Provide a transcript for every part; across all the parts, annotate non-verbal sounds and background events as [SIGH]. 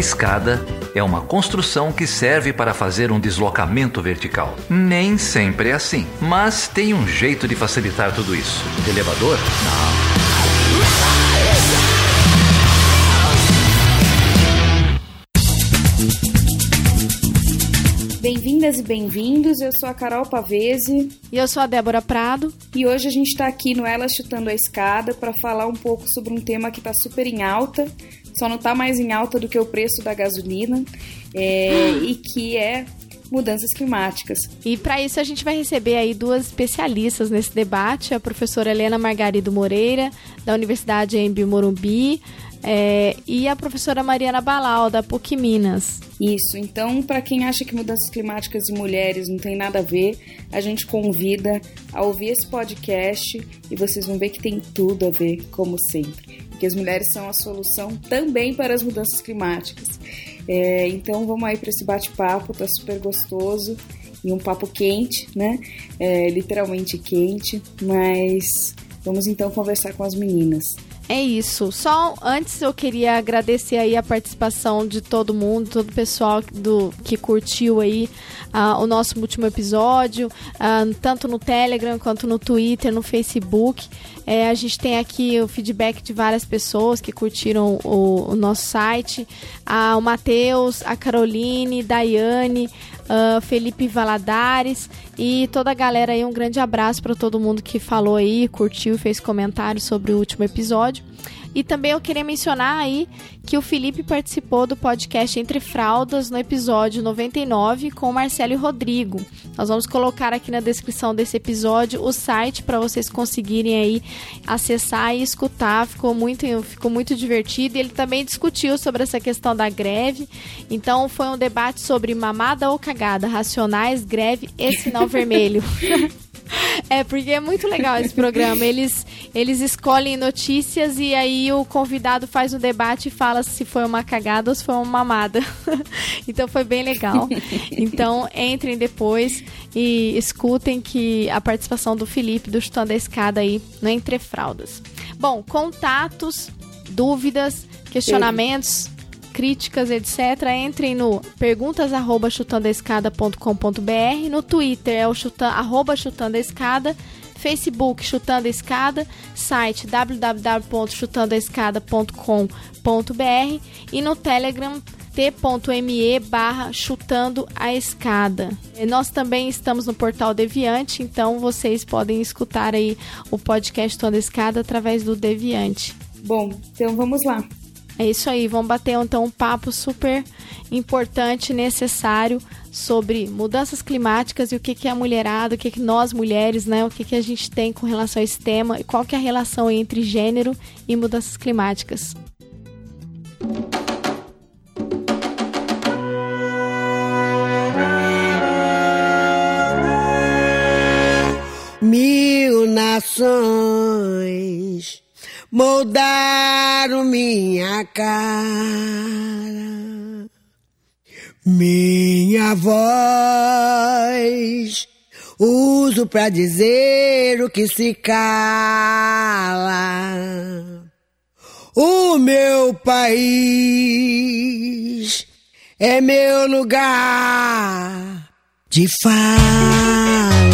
escada é uma construção que serve para fazer um deslocamento vertical. Nem sempre é assim, mas tem um jeito de facilitar tudo isso. elevador? Não. Bem-vindas e bem-vindos, eu sou a Carol Pavese. E eu sou a Débora Prado. E hoje a gente está aqui no Ela Chutando a Escada para falar um pouco sobre um tema que está super em alta, só não está mais em alta do que o preço da gasolina, é, [GASPS] e que é mudanças climáticas. E para isso a gente vai receber aí duas especialistas nesse debate, a professora Helena Margarido Moreira, da Universidade Embi Morumbi, é, e a professora Mariana Balau, da PUC Minas. Isso, então, para quem acha que mudanças climáticas e mulheres não tem nada a ver, a gente convida a ouvir esse podcast e vocês vão ver que tem tudo a ver, como sempre. Porque as mulheres são a solução também para as mudanças climáticas. É, então, vamos aí para esse bate-papo, tá super gostoso e um papo quente, né? É, literalmente quente, mas vamos então conversar com as meninas. É isso. Só antes eu queria agradecer aí a participação de todo mundo, todo o pessoal do, que curtiu aí uh, o nosso último episódio, uh, tanto no Telegram quanto no Twitter, no Facebook. É, a gente tem aqui o feedback de várias pessoas que curtiram o, o nosso site. Uh, o Matheus, a Caroline, Daiane, uh, Felipe Valadares e toda a galera aí. Um grande abraço para todo mundo que falou aí, curtiu fez comentários sobre o último episódio. E também eu queria mencionar aí que o Felipe participou do podcast Entre Fraldas no episódio 99 com o Marcelo e Rodrigo. Nós vamos colocar aqui na descrição desse episódio o site para vocês conseguirem aí acessar e escutar. Ficou muito, ficou muito divertido. E ele também discutiu sobre essa questão da greve. Então foi um debate sobre mamada ou cagada, racionais, greve e sinal [LAUGHS] vermelho. [LAUGHS] É, porque é muito legal esse programa. Eles, eles escolhem notícias e aí o convidado faz um debate e fala se foi uma cagada ou se foi uma mamada. [LAUGHS] então foi bem legal. [LAUGHS] Então entrem depois e escutem que a participação do Felipe do Chutando a Escada aí no Entre Fraldas. Bom, contatos, dúvidas, questionamentos críticas, etc., entrem no perguntas@chutandoescada.com.br, no Twitter é o chutan, arroba chutando a escada, Facebook Chutando a Escada, site www.chutandoaescada.com.br e no Telegram t.me barra chutando a escada. Nós também estamos no portal Deviante, então vocês podem escutar aí o podcast Chutando a Escada através do Deviante. Bom, então vamos lá. É isso aí, vamos bater então um papo super importante, necessário sobre mudanças climáticas e o que, que é a mulherada, o que, que nós mulheres, né, o que, que a gente tem com relação a esse tema e qual que é a relação entre gênero e mudanças climáticas. Mil nações moldaram minha cara, minha voz. Uso pra dizer o que se cala. O meu país é meu lugar de fala.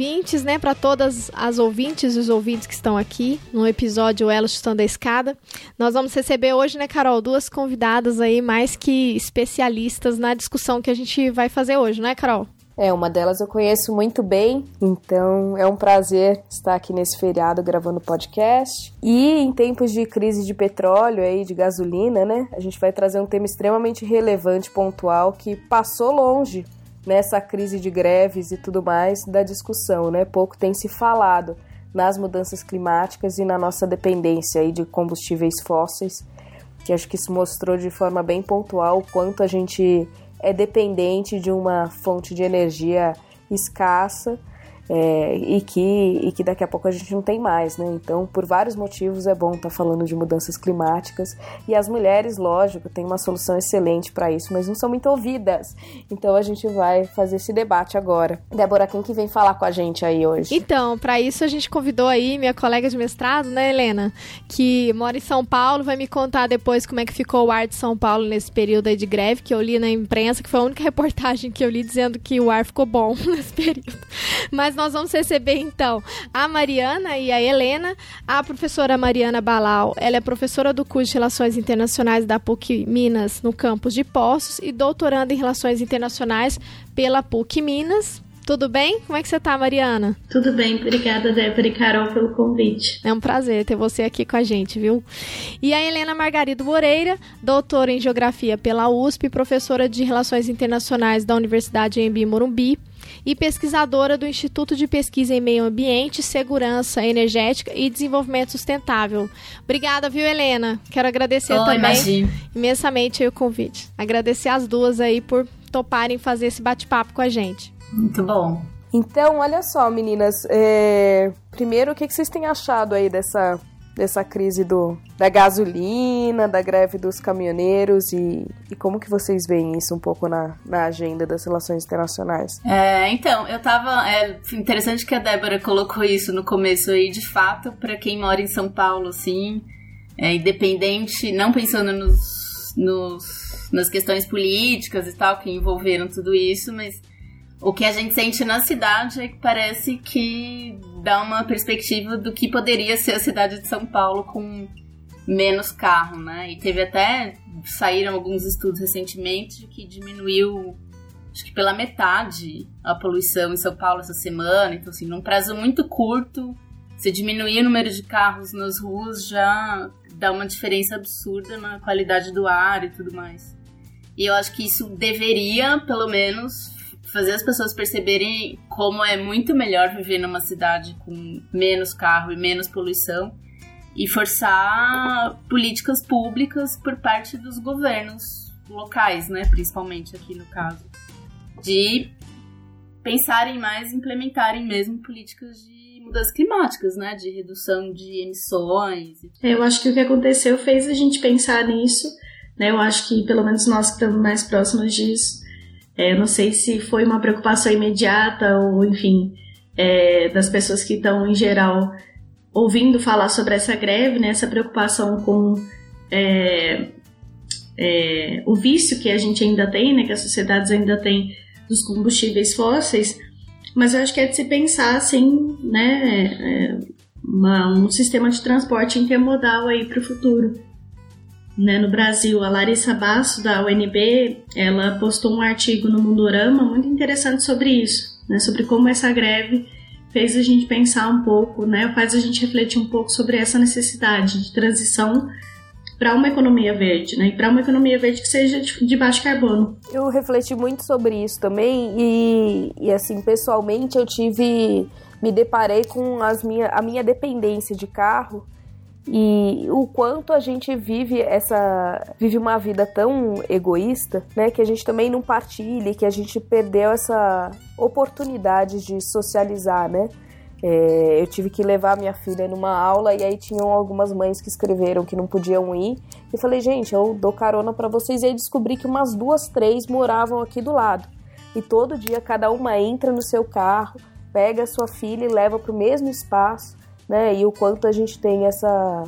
Ouvintes, né, para todas as ouvintes e os ouvintes que estão aqui no episódio Ela Chutando a Escada. Nós vamos receber hoje, né, Carol, duas convidadas aí mais que especialistas na discussão que a gente vai fazer hoje, né, Carol? É, uma delas eu conheço muito bem, então é um prazer estar aqui nesse feriado gravando podcast. E em tempos de crise de petróleo aí, de gasolina, né? A gente vai trazer um tema extremamente relevante, pontual, que passou longe nessa crise de greves e tudo mais da discussão, né? Pouco tem se falado nas mudanças climáticas e na nossa dependência aí de combustíveis fósseis, que acho que isso mostrou de forma bem pontual o quanto a gente é dependente de uma fonte de energia escassa é, e, que, e que daqui a pouco a gente não tem mais, né? Então, por vários motivos é bom estar tá falando de mudanças climáticas e as mulheres, lógico, têm uma solução excelente para isso, mas não são muito ouvidas. Então a gente vai fazer esse debate agora. Débora, quem que vem falar com a gente aí hoje? Então, para isso a gente convidou aí minha colega de mestrado, né, Helena, que mora em São Paulo, vai me contar depois como é que ficou o ar de São Paulo nesse período aí de greve que eu li na imprensa, que foi a única [LAUGHS] reportagem que eu li dizendo que o ar ficou bom [LAUGHS] nesse período. Mas nós vamos receber então a Mariana e a Helena. A professora Mariana Balau, ela é professora do curso de Relações Internacionais da PUC Minas no campus de Poços e doutoranda em Relações Internacionais pela PUC Minas. Tudo bem? Como é que você tá, Mariana? Tudo bem, obrigada, Débora e Carol, pelo convite. É um prazer ter você aqui com a gente, viu? E a Helena Margarido Moreira, doutora em Geografia pela USP, professora de Relações Internacionais da Universidade Embi Morumbi, e pesquisadora do Instituto de Pesquisa em Meio Ambiente, Segurança Energética e Desenvolvimento Sustentável. Obrigada, viu, Helena? Quero agradecer oh, também imagine. imensamente o convite. Agradecer as duas aí por toparem fazer esse bate-papo com a gente. Muito bom. Então, olha só, meninas. É... Primeiro, o que vocês têm achado aí dessa dessa crise do, da gasolina, da greve dos caminhoneiros e, e como que vocês veem isso um pouco na, na agenda das relações internacionais? É, então, eu tava. É interessante que a Débora colocou isso no começo aí, de fato, para quem mora em São Paulo, assim, é, independente, não pensando nos, nos, nas questões políticas e tal, que envolveram tudo isso, mas o que a gente sente na cidade é que parece que dá uma perspectiva do que poderia ser a cidade de São Paulo com menos carro, né? E teve até saíram alguns estudos recentemente que diminuiu acho que pela metade a poluição em São Paulo essa semana. Então assim, num prazo muito curto, se diminuir o número de carros nas ruas já dá uma diferença absurda na qualidade do ar e tudo mais. E eu acho que isso deveria, pelo menos, fazer as pessoas perceberem como é muito melhor viver numa cidade com menos carro e menos poluição e forçar políticas públicas por parte dos governos locais, né, principalmente aqui no caso, de pensarem mais, implementarem mesmo políticas de mudanças climáticas, né, de redução de emissões. Eu acho que o que aconteceu fez a gente pensar nisso, né? Eu acho que pelo menos nós que estamos mais próximos disso é, eu não sei se foi uma preocupação imediata ou, enfim, é, das pessoas que estão, em geral, ouvindo falar sobre essa greve, né, essa preocupação com é, é, o vício que a gente ainda tem, né, que as sociedades ainda têm dos combustíveis fósseis, mas eu acho que é de se pensar, assim, né, é, uma, um sistema de transporte intermodal aí para o futuro né, no Brasil, a Larissa Basso, da UNB, ela postou um artigo no Mundorama muito interessante sobre isso, né, sobre como essa greve fez a gente pensar um pouco, né, faz a gente refletir um pouco sobre essa necessidade de transição para uma economia verde, né, e para uma economia verde que seja de, baixo carbono. Eu refleti muito sobre isso também e, e assim, pessoalmente eu tive, me deparei com as minha, a minha dependência de carro e o quanto a gente vive essa vive uma vida tão egoísta, né, que a gente também não partilha, que a gente perdeu essa oportunidade de socializar, né? É, eu tive que levar minha filha numa aula e aí tinham algumas mães que escreveram que não podiam ir. E falei, gente, eu dou carona para vocês. E aí descobri que umas duas, três moravam aqui do lado. E todo dia cada uma entra no seu carro, pega a sua filha e leva para o mesmo espaço né? E o quanto a gente tem essa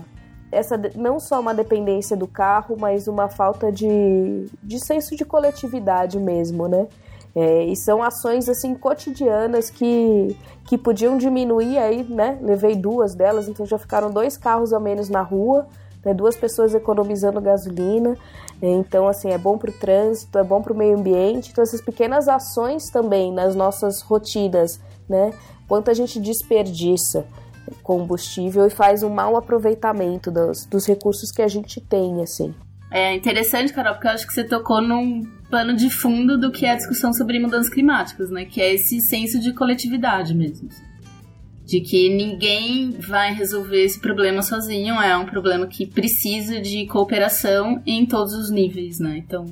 essa não só uma dependência do carro, mas uma falta de, de senso de coletividade mesmo, né? É, e são ações assim cotidianas que, que podiam diminuir aí, né? Levei duas delas, então já ficaram dois carros a menos na rua, né? duas pessoas economizando gasolina. É, então, assim, é bom para o trânsito, é bom para o meio ambiente. Então, essas pequenas ações também nas nossas rotinas, né? Quanto a gente desperdiça combustível e faz um mau aproveitamento dos, dos recursos que a gente tem, assim. É interessante, Carol, porque eu acho que você tocou num pano de fundo do que é a discussão sobre mudanças climáticas, né? Que é esse senso de coletividade mesmo. De que ninguém vai resolver esse problema sozinho, é um problema que precisa de cooperação em todos os níveis, né? Então,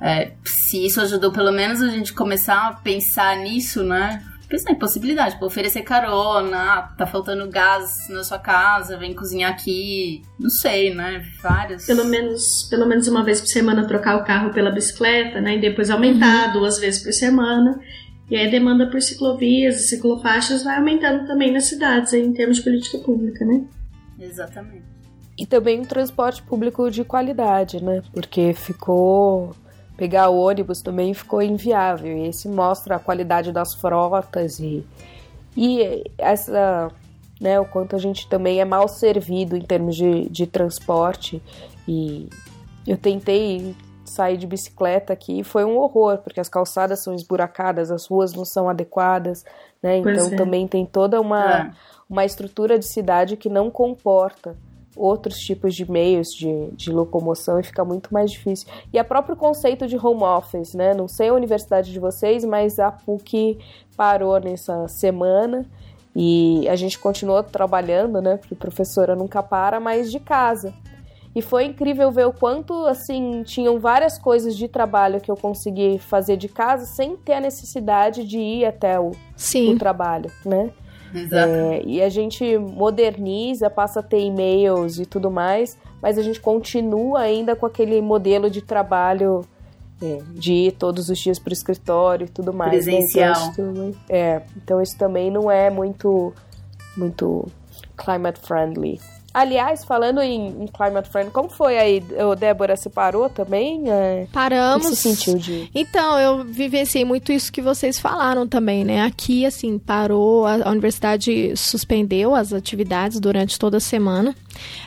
é, se isso ajudou pelo menos a gente começar a pensar nisso, né? Pensar em possibilidade, tipo, oferecer carona, ah, tá faltando gás na sua casa, vem cozinhar aqui, não sei, né? Várias. Pelo menos, pelo menos uma vez por semana trocar o carro pela bicicleta, né? E depois aumentar uhum. duas vezes por semana. E aí a demanda por ciclovias e ciclofaixas vai aumentando também nas cidades, em termos de política pública, né? Exatamente. E também um transporte público de qualidade, né? Porque ficou pegar o ônibus também ficou inviável. E esse mostra a qualidade das frotas e, e essa, né, o quanto a gente também é mal servido em termos de, de transporte. E eu tentei sair de bicicleta aqui e foi um horror, porque as calçadas são esburacadas, as ruas não são adequadas, né? Então é. também tem toda uma, é. uma estrutura de cidade que não comporta outros tipos de meios de, de locomoção e fica muito mais difícil. E a próprio conceito de home office, né? Não sei a universidade de vocês, mas a PUC parou nessa semana e a gente continuou trabalhando, né? Porque professora nunca para, mas de casa. E foi incrível ver o quanto, assim, tinham várias coisas de trabalho que eu consegui fazer de casa sem ter a necessidade de ir até o, o trabalho, né? É, e a gente moderniza, passa a ter e-mails e tudo mais, mas a gente continua ainda com aquele modelo de trabalho é, de ir todos os dias para o escritório e tudo mais. Presencial. Né? Então, isso, é, então isso também não é muito, muito climate friendly. Aliás, falando em, em, climate friend, como foi aí? O Débora se parou também? É, Paramos. Se sentiu de... Então, eu vivenciei muito isso que vocês falaram também, né? Aqui, assim, parou, a, a universidade suspendeu as atividades durante toda a semana.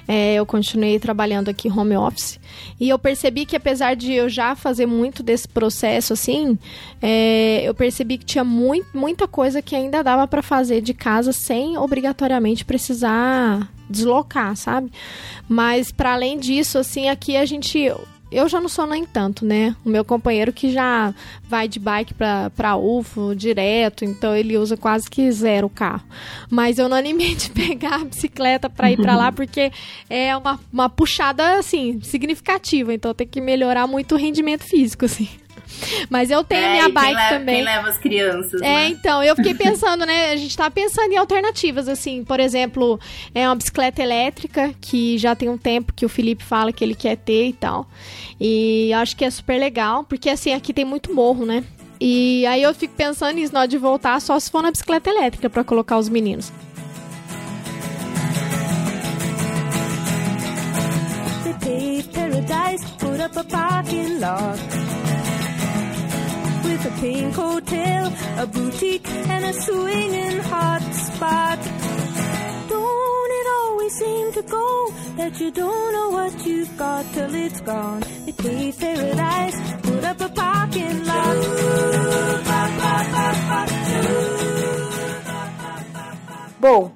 É, eu continuei trabalhando aqui home office. E eu percebi que apesar de eu já fazer muito desse processo, assim, é, eu percebi que tinha muito, muita coisa que ainda dava para fazer de casa sem obrigatoriamente precisar deslocar, sabe? Mas para além disso, assim, aqui a gente eu já não sou nem tanto, né? O meu companheiro que já vai de bike pra, pra UFO direto, então ele usa quase que zero o carro. Mas eu não animei de [LAUGHS] pegar a bicicleta pra ir pra lá, [LAUGHS] porque é uma, uma puxada, assim, significativa. Então tem que melhorar muito o rendimento físico, assim. Mas eu tenho é, a minha bike leva, também. Quem leva as crianças. É, né? então, eu fiquei [LAUGHS] pensando, né? A gente tá pensando em alternativas, assim, por exemplo, é uma bicicleta elétrica, que já tem um tempo que o Felipe fala que ele quer ter e tal. E acho que é super legal, porque assim, aqui tem muito morro, né? E aí eu fico pensando nisso, na hora de voltar, só se for na bicicleta elétrica para colocar os meninos. paradise, put up a parking lot. With a pink hotel, a boutique, and a swinging hot spot. Don't it always seem to go that you don't know what you've got till it's gone? They paved paradise, put up a parking lot. Bom,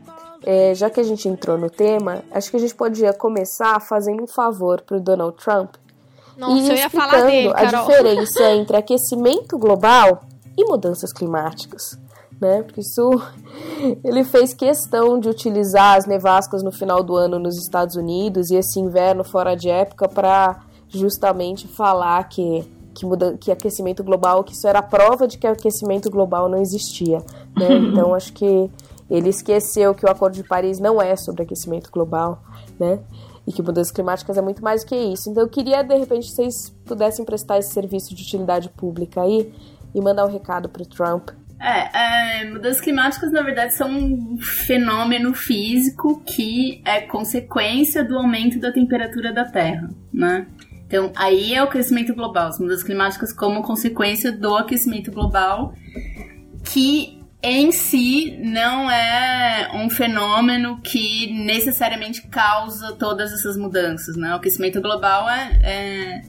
é, já que a gente entrou no tema, acho que a gente podia começar fazendo um favor pro Donald Trump nossa, e eu ia falar dele, a diferença entre aquecimento global e mudanças climáticas. Né? Porque isso ele fez questão de utilizar as nevascas no final do ano nos Estados Unidos e esse inverno fora de época para justamente falar que que, muda, que aquecimento global, que isso era prova de que aquecimento global não existia. Né? [LAUGHS] Então acho que ele esqueceu que o Acordo de Paris não é sobre aquecimento global, né? E que mudanças climáticas é muito mais do que isso. Então eu queria, de repente, vocês pudessem prestar esse serviço de utilidade pública aí e mandar um recado para o Trump. É, é, mudanças climáticas, na verdade, são um fenômeno físico que é consequência do aumento da temperatura da Terra, né? Então, aí é o aquecimento global, as mudanças climáticas como consequência do aquecimento global, que em si não é um fenômeno que necessariamente causa todas essas mudanças, né? O aquecimento global é, é,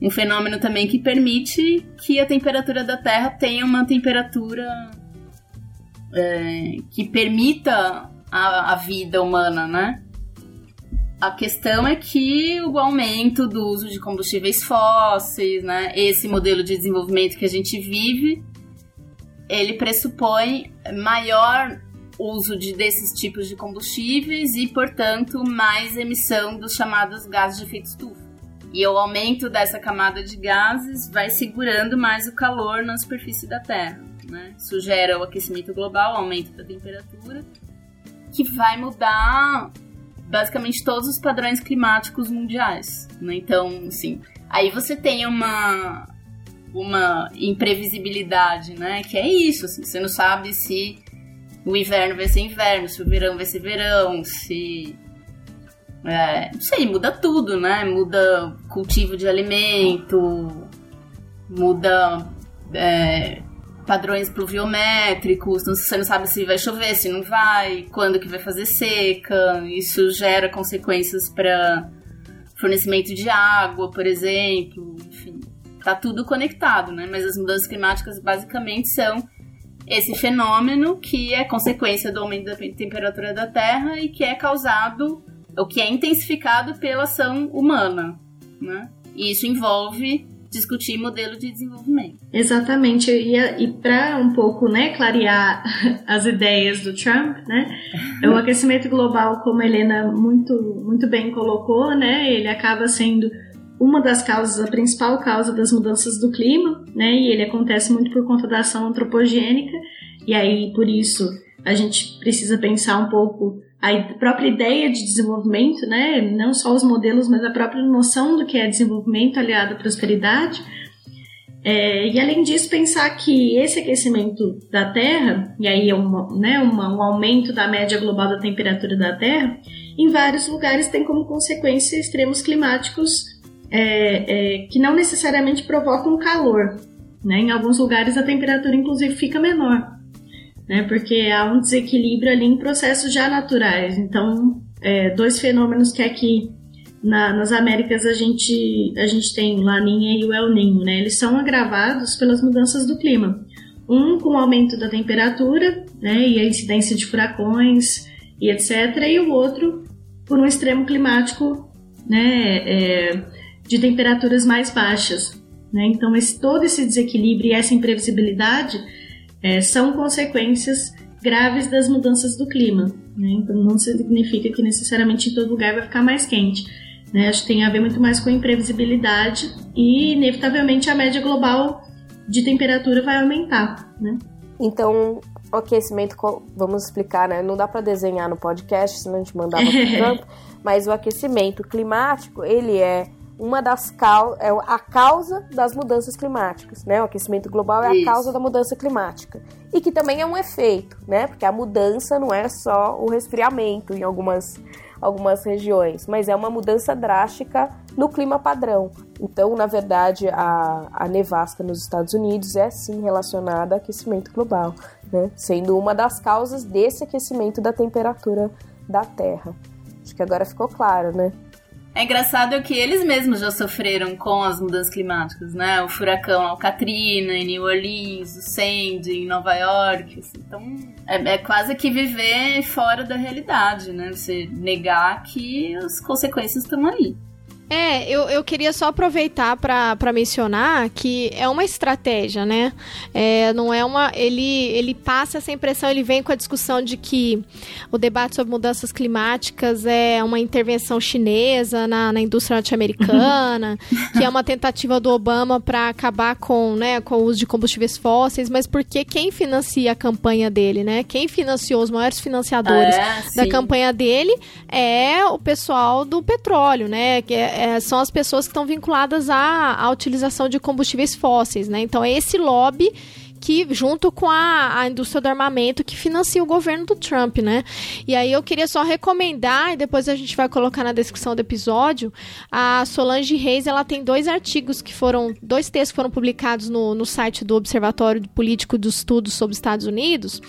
um fenômeno também que permite que a temperatura da Terra tenha uma temperatura é, que permita a, a vida humana, né? A questão é que o aumento do uso de combustíveis fósseis, né? Esse modelo de desenvolvimento que a gente vive ele pressupõe maior uso de, desses tipos de combustíveis e, portanto, mais emissão dos chamados gases de efeito estufa. E o aumento dessa camada de gases vai segurando mais o calor na superfície da Terra. Né? Isso gera o aquecimento global, o aumento da temperatura, que vai mudar basicamente todos os padrões climáticos mundiais. Né? Então, assim, aí você tem uma, uma imprevisibilidade, né? Que é isso, assim, você não sabe se o inverno vai ser inverno, se o verão vai ser verão, se. É, não sei, muda tudo, né? Muda cultivo de alimento, muda é, padrões pluviométricos, você não sabe se vai chover, se não vai, quando que vai fazer seca, isso gera consequências para fornecimento de água, por exemplo, enfim, tá tudo conectado, né? Mas as mudanças climáticas basicamente são esse fenômeno que é consequência do aumento da temperatura da Terra e que é causado, ou que é intensificado pela ação humana, né? E isso envolve discutir modelo de desenvolvimento. Exatamente, e, e para um pouco né, clarear [LAUGHS] as ideias do Trump, né, o aquecimento global, como a Helena muito, muito bem colocou, né, ele acaba sendo uma das causas, a principal causa das mudanças do clima, né, e ele acontece muito por conta da ação antropogênica, e aí por isso a gente precisa pensar um pouco a própria ideia de desenvolvimento, né? não só os modelos, mas a própria noção do que é desenvolvimento aliado à prosperidade. É, e além disso, pensar que esse aquecimento da Terra, e aí é uma, né, uma, um aumento da média global da temperatura da Terra, em vários lugares tem como consequência extremos climáticos é, é, que não necessariamente provocam calor. Né? Em alguns lugares a temperatura, inclusive, fica menor né? Porque há um desequilíbrio ali em processos já naturais. Então, é, dois fenômenos que aqui na, nas Américas a gente, a gente tem o Laninha e o El Ninho, né? Eles são agravados pelas mudanças do clima. Um com o aumento da temperatura, né? E a incidência de furacões e etc. E o outro por um extremo climático, né? É, de temperaturas mais baixas, né? Então, esse, todo esse desequilíbrio e essa imprevisibilidade é, são consequências graves das mudanças do clima. Né? Então não significa que necessariamente em todo lugar vai ficar mais quente. Né? Acho que tem a ver muito mais com imprevisibilidade e, inevitavelmente, a média global de temperatura vai aumentar. Né? Então, o aquecimento, vamos explicar, né? Não dá para desenhar no podcast, senão a gente mandava pro [LAUGHS] campo, mas o aquecimento climático, ele é uma das causas, é a causa das mudanças climáticas, né? O aquecimento global é Isso. a causa da mudança climática. E que também é um efeito, né? Porque a mudança não é só o resfriamento em algumas, algumas regiões, mas é uma mudança drástica no clima padrão. Então, na verdade, a, a nevasca nos Estados Unidos é sim relacionada ao aquecimento global, né? Sendo uma das causas desse aquecimento da temperatura da Terra. Acho que agora ficou claro, né? É engraçado que eles mesmos já sofreram com as mudanças climáticas, né? O furacão Al-Katrina em New Orleans, o Sandy em Nova York. Assim. Então, é, é, quase que viver fora da realidade, né? Você negar que as consequências estão ali. É, eu, eu queria só aproveitar para mencionar que é uma estratégia, né? É, não é uma. Ele, ele passa essa impressão, ele vem com a discussão de que o debate sobre mudanças climáticas é uma intervenção chinesa na, na indústria norte-americana, [LAUGHS] que é uma tentativa do Obama para acabar com, né, com o uso de combustíveis fósseis, mas porque quem financia a campanha dele, né? Quem financiou os maiores financiadores é, da campanha dele é o pessoal do petróleo, né? Que é, é, são as pessoas que estão vinculadas à, à utilização de combustíveis fósseis, né? Então é esse lobby que, junto com a, a indústria do armamento, que financia o governo do Trump, né? E aí eu queria só recomendar, e depois a gente vai colocar na descrição do episódio, a Solange Reis, ela tem dois artigos que foram, dois textos que foram publicados no, no site do Observatório Político dos Estudos sobre os Estados Unidos,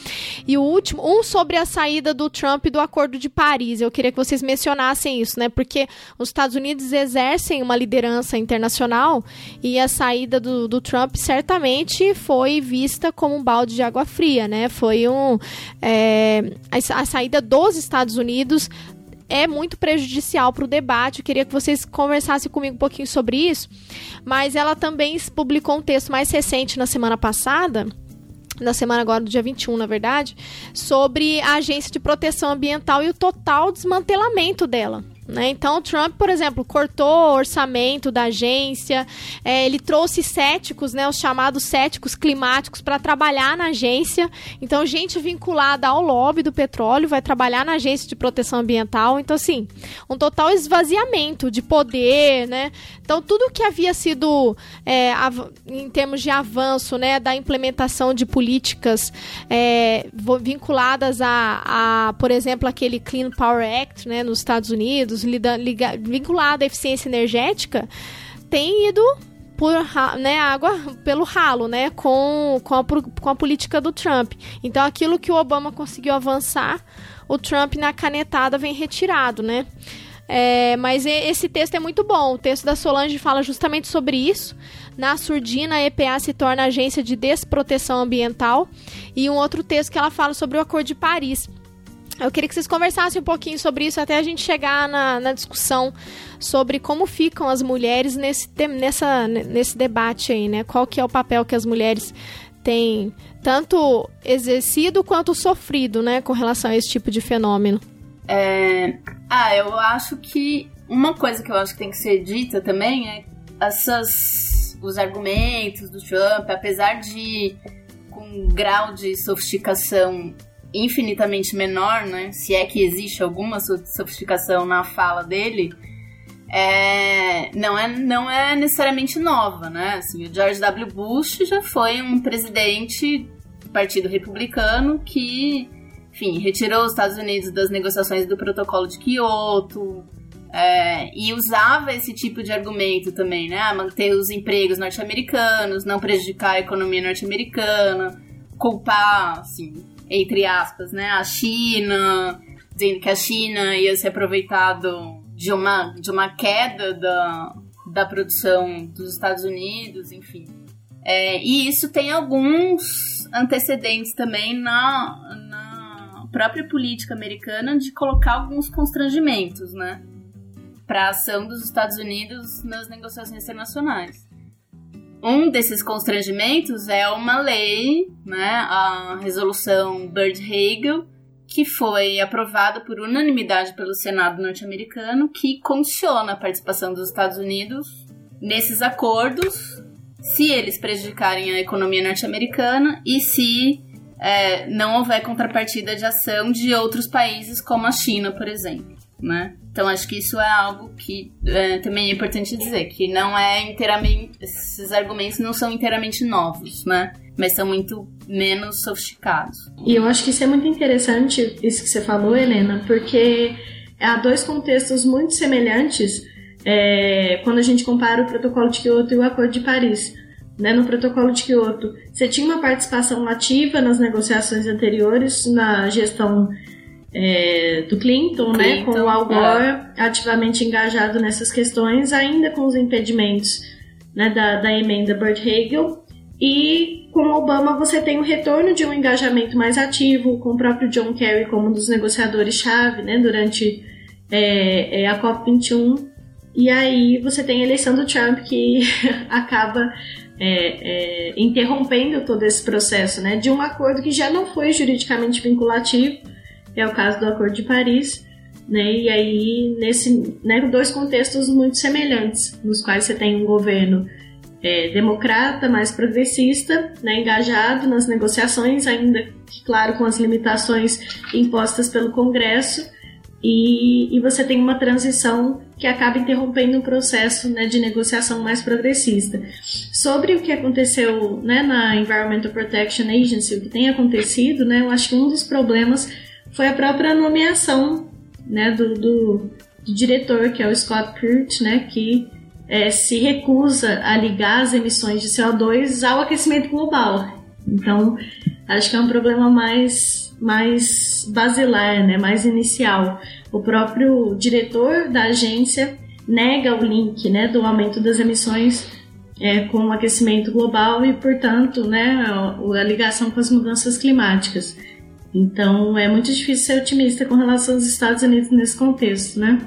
e o último, um sobre a saída do Trump do Acordo de Paris. Eu queria que vocês mencionassem isso, né? Porque os Estados Unidos exercem uma liderança internacional e a saída do, do Trump certamente foi vista vista como um balde de água fria, né? Foi um é, a, saída dos Estados Unidos é muito prejudicial para o debate. Eu queria que vocês conversassem comigo um pouquinho sobre isso. Mas ela também publicou um texto mais recente na semana passada. Na semana agora, do dia 21, na verdade, sobre a Agência de Proteção Ambiental e o total desmantelamento dela Né? Então, Trump, por exemplo, cortou o orçamento da agência, é, ele trouxe céticos, né, os chamados céticos climáticos, para trabalhar na agência. Então, gente vinculada ao lobby do petróleo vai trabalhar na agência de proteção ambiental. Então, assim, um total esvaziamento de poder, né? Então, tudo que havia sido, é, em termos de avanço, né, da implementação de políticas é, vinculadas a, a, por exemplo, aquele Clean Power Act, né, nos Estados Unidos, vinculado à eficiência energética, tem ido por né, água pelo ralo, né, com, com, a, com a política do Trump. Então, aquilo que o Obama conseguiu avançar, o Trump na canetada vem retirado, né? É, mas esse texto é muito bom. O texto da Solange fala justamente sobre isso. Na surdina, a EPA se torna agência de desproteção ambiental. E um outro texto que ela fala sobre o Acordo de Paris. Eu queria que vocês conversassem um pouquinho sobre isso até a gente chegar na, na discussão sobre como ficam as mulheres nesse, nessa, nesse debate aí, né? Qual que é o papel que as mulheres têm tanto exercido quanto sofrido, né, com relação a esse tipo de fenômeno. É... Ah, eu acho que uma coisa que eu acho que tem que ser dita também é essas os argumentos do Trump, apesar de com um grau de sofisticação infinitamente menor, né? Se é que existe alguma sofisticação na fala dele, é, não, é, não é necessariamente nova, né? Assim, o George W. Bush já foi um presidente do Partido Republicano que, enfim, retirou os Estados Unidos das negociações do Protocolo de Kyoto, é, e usava esse tipo de argumento também, né? Manter os empregos norte-americanos, não prejudicar a economia norte-americana, culpar, assim, entre aspas, né, a China, dizendo que a China ia ser aproveitado de uma, de uma queda da, da produção dos Estados Unidos, enfim. É, e isso tem alguns antecedentes também na, na própria política americana de colocar alguns constrangimentos, né? Para a ação dos Estados Unidos nas negociações internacionais. Um desses constrangimentos é uma lei, né, a resolução Bird-Hagel, que foi aprovada por unanimidade pelo Senado norte-americano, que condiciona a participação dos Estados Unidos nesses acordos, se eles prejudicarem a economia norte-americana e se é, não houver contrapartida de ação de outros países, como a China, por exemplo né? Então acho que isso é algo que é, também é importante dizer, que não é inteiramente. Esses argumentos não são inteiramente novos, né? Mas são muito menos sofisticados. E eu acho que isso é muito interessante, isso que você falou, Helena, porque há dois contextos muito semelhantes é, quando a gente compara o protocolo de Kyoto e o Acordo de Paris. Né, no protocolo de Kyoto, você tinha uma participação ativa nas negociações anteriores, na gestão é, do Clinton, Clinton, né, com o Al Gore é. ativamente engajado nessas questões, ainda com os impedimentos né, da, da emenda Burt-Hagel. E com Obama você tem o retorno de um engajamento mais ativo, com o próprio John Kerry como um dos negociadores-chave né, durante é, é a COP21. E aí você tem a eleição do Trump que [LAUGHS] acaba é, é, interrompendo todo esse processo né, de um acordo que já não foi juridicamente vinculativo, é o caso do Acordo de Paris, né? E aí, nesse, né, dois contextos muito semelhantes, nos quais você tem um governo é, democrata, mais progressista, né, engajado nas negociações, ainda que, claro, com as limitações impostas pelo Congresso, e, e você tem uma transição que acaba interrompendo um processo né, de negociação mais progressista. Sobre o que aconteceu né, na Environmental Protection Agency, o que tem acontecido, né, eu acho que um dos problemas foi a própria nomeação né, do, do, do diretor, que é o Scott Pruitt, né, que é, se recusa a ligar as emissões de CO2 ao aquecimento global. Então, acho que é um problema mais, mais basilar, né, mais inicial. O próprio diretor da agência nega o link né, do aumento das emissões é, com o aquecimento global e, portanto, né, a ligação com as mudanças climáticas. Então é muito difícil ser otimista com relação aos Estados Unidos nesse contexto, né?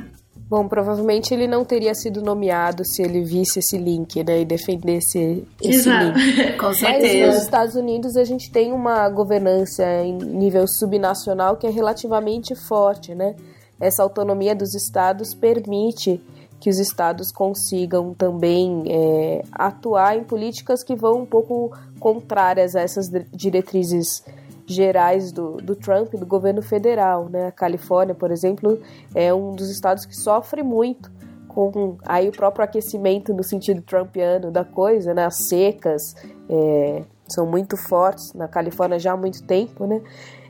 Bom, provavelmente ele não teria sido nomeado se ele visse esse link, né, e defendesse esse Exato. link. [LAUGHS] Com certeza. Mas nos Estados Unidos a gente tem uma governança em nível subnacional que é relativamente forte, né? essa autonomia dos estados permite que os estados consigam também é, atuar em políticas que vão um pouco contrárias a essas diretrizes gerais do, do Trump do governo federal. Né? A Califórnia, por exemplo, é um dos estados que sofre muito com aí o próprio aquecimento no sentido trumpiano da coisa, né? As secas é, são muito fortes na Califórnia já há muito tempo, né?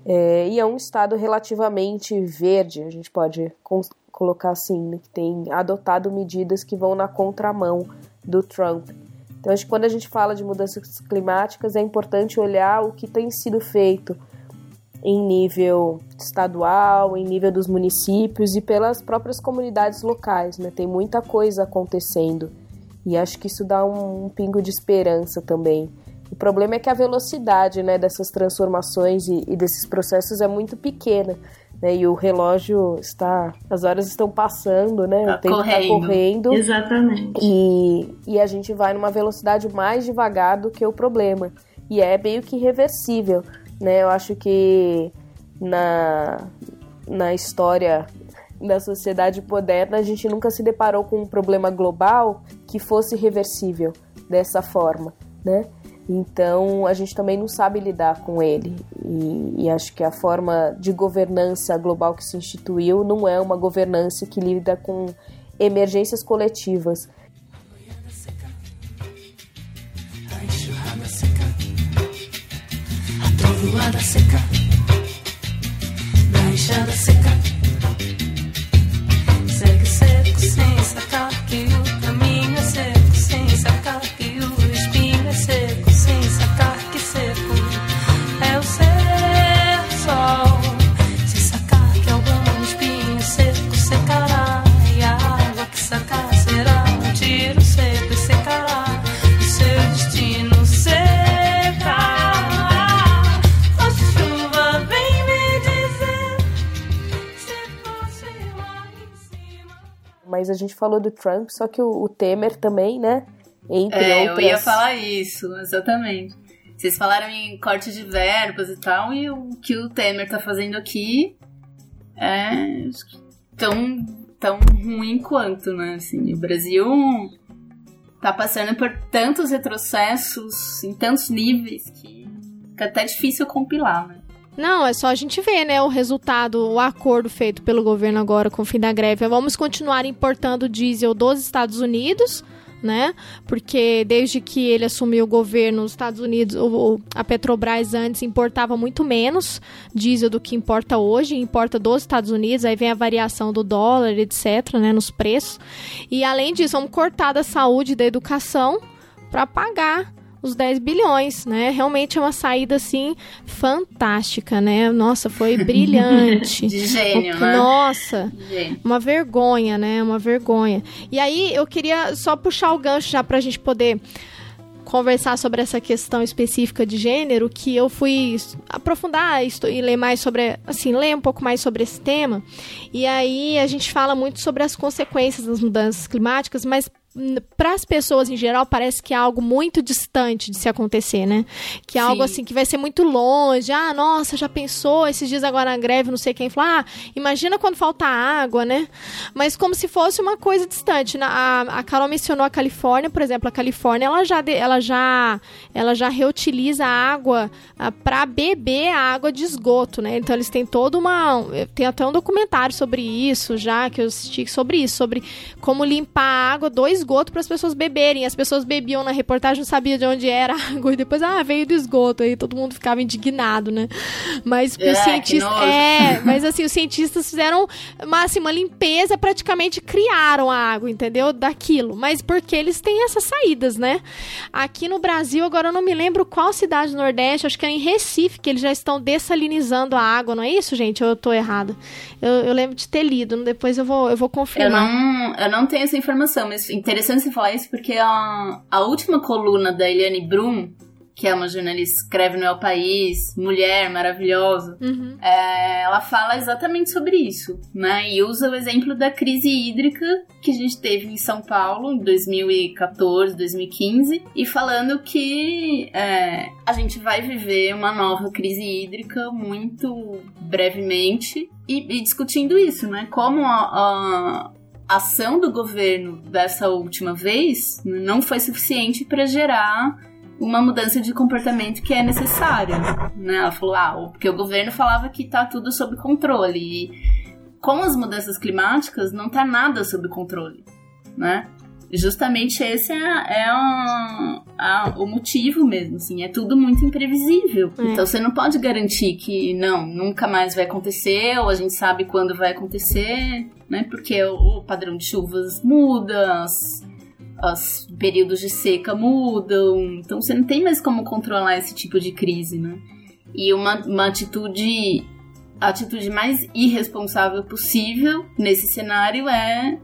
É, e é um estado relativamente verde, a gente pode colocar assim, né? que tem adotado medidas que vão na contramão do Trump. Então, acho que quando a gente fala de mudanças climáticas, é importante olhar o que tem sido feito em nível estadual, em nível dos municípios e pelas próprias comunidades locais. Né? Tem muita coisa acontecendo e acho que isso dá um, um pingo de esperança também. O problema é que a velocidade né, dessas transformações e, e desses processos é muito pequena. Né, e o relógio está. As horas estão passando, né? Tá o tempo correndo. está correndo. Exatamente. E, e a gente vai numa velocidade mais devagar do que o problema. E é meio que irreversível. Né? Eu acho que na, na história da sociedade moderna a gente nunca se deparou com um problema global que fosse reversível dessa forma, né? Então a gente também não sabe lidar com ele e, e, acho que a forma de governança global que se instituiu não é uma governança que lida com emergências coletivas. seca, enxada seca. Segue seco sem sacar que Mas a gente falou do Trump, só que o, o Temer também, né? Entre É, eu outras. ia falar isso, exatamente. Vocês falaram em corte de verbas e tal, e o que o Temer tá fazendo aqui é tão, tão ruim quanto, né? Assim, o Brasil tá passando por tantos retrocessos em tantos níveis que fica até difícil compilar, né? Não, é só a gente ver, né, o resultado, o acordo feito pelo governo agora com o fim da greve. Vamos continuar importando diesel dos Estados Unidos, né? Porque desde que ele assumiu o governo, os Estados Unidos, o- a Petrobras antes importava muito menos diesel do que importa hoje, importa dos Estados Unidos, aí vem a variação do dólar, etc, né, nos preços. E além disso, vamos cortar da saúde da educação para pagar os 10 bilhões, né? Realmente é uma saída assim fantástica, né? Nossa, foi [LAUGHS] brilhante. De gênio, né? Nossa, Gente, uma vergonha, né? Uma vergonha. E aí eu queria só puxar o gancho já pra gente poder conversar sobre essa questão específica de gênero, que eu fui aprofundar e ler mais sobre, assim, ler um pouco mais sobre esse tema. E aí a gente fala muito sobre as consequências das mudanças climáticas, mas para as pessoas em geral parece que é algo muito distante de se acontecer, né? Que é Sim. algo assim que vai ser muito longe. Ah, nossa, já pensou esses dias agora na greve, não sei quem falou. Ah, imagina quando falta água, né? Mas como se fosse uma coisa distante. Na- A, a Carol mencionou a Califórnia, por exemplo, a Califórnia ela já ela já ela já reutiliza a água para beber a água de esgoto, né? Então eles têm toda uma tem até um documentário sobre isso já que eu assisti sobre isso, sobre como limpar a água do esgoto para as pessoas beberem. As pessoas bebiam na reportagem, não sabia de onde era a água e depois ah, veio do esgoto, aí todo mundo ficava indignado, né? Mas É, os cientistas é, [LAUGHS] mas assim, os cientistas fizeram uma, assim, uma limpeza, praticamente criaram a água, entendeu? Daquilo. Mas porque eles têm essas saídas, né? Aqui no Brasil, agora eu não me lembro qual cidade do Nordeste, acho que é em Recife, que eles já estão dessalinizando a água, não é isso, gente? Ou eu tô errada? Eu, eu lembro de ter lido, depois eu vou, eu vou Eu confirmar. não, eu não tenho essa informação, mas interessante você falar isso porque a, a última coluna da Eliane Brum, que é uma jornalista que escreve no El País, mulher maravilhosa, Uhum. é, ela fala exatamente sobre isso, né? E usa o exemplo da crise hídrica que a gente teve em São Paulo em 2014, 2015, e falando que é, a gente vai viver uma nova crise hídrica muito brevemente e, e discutindo isso, né? Como a, a ação do governo dessa última vez não foi suficiente para gerar uma mudança de comportamento que é necessária, né? Ela falou, ah, porque o governo falava que tá tudo sob controle e com as mudanças climáticas não tá nada sob controle, né? Justamente esse é, é a- a- o motivo mesmo, assim, é tudo muito imprevisível. É. Então você não pode garantir que não, nunca mais vai acontecer, ou a gente sabe quando vai acontecer, né? Porque o, o padrão de chuvas muda, as, os períodos de seca mudam, então você não tem mais como controlar esse tipo de crise, né? E uma, uma atitude, a atitude mais irresponsável possível nesse cenário é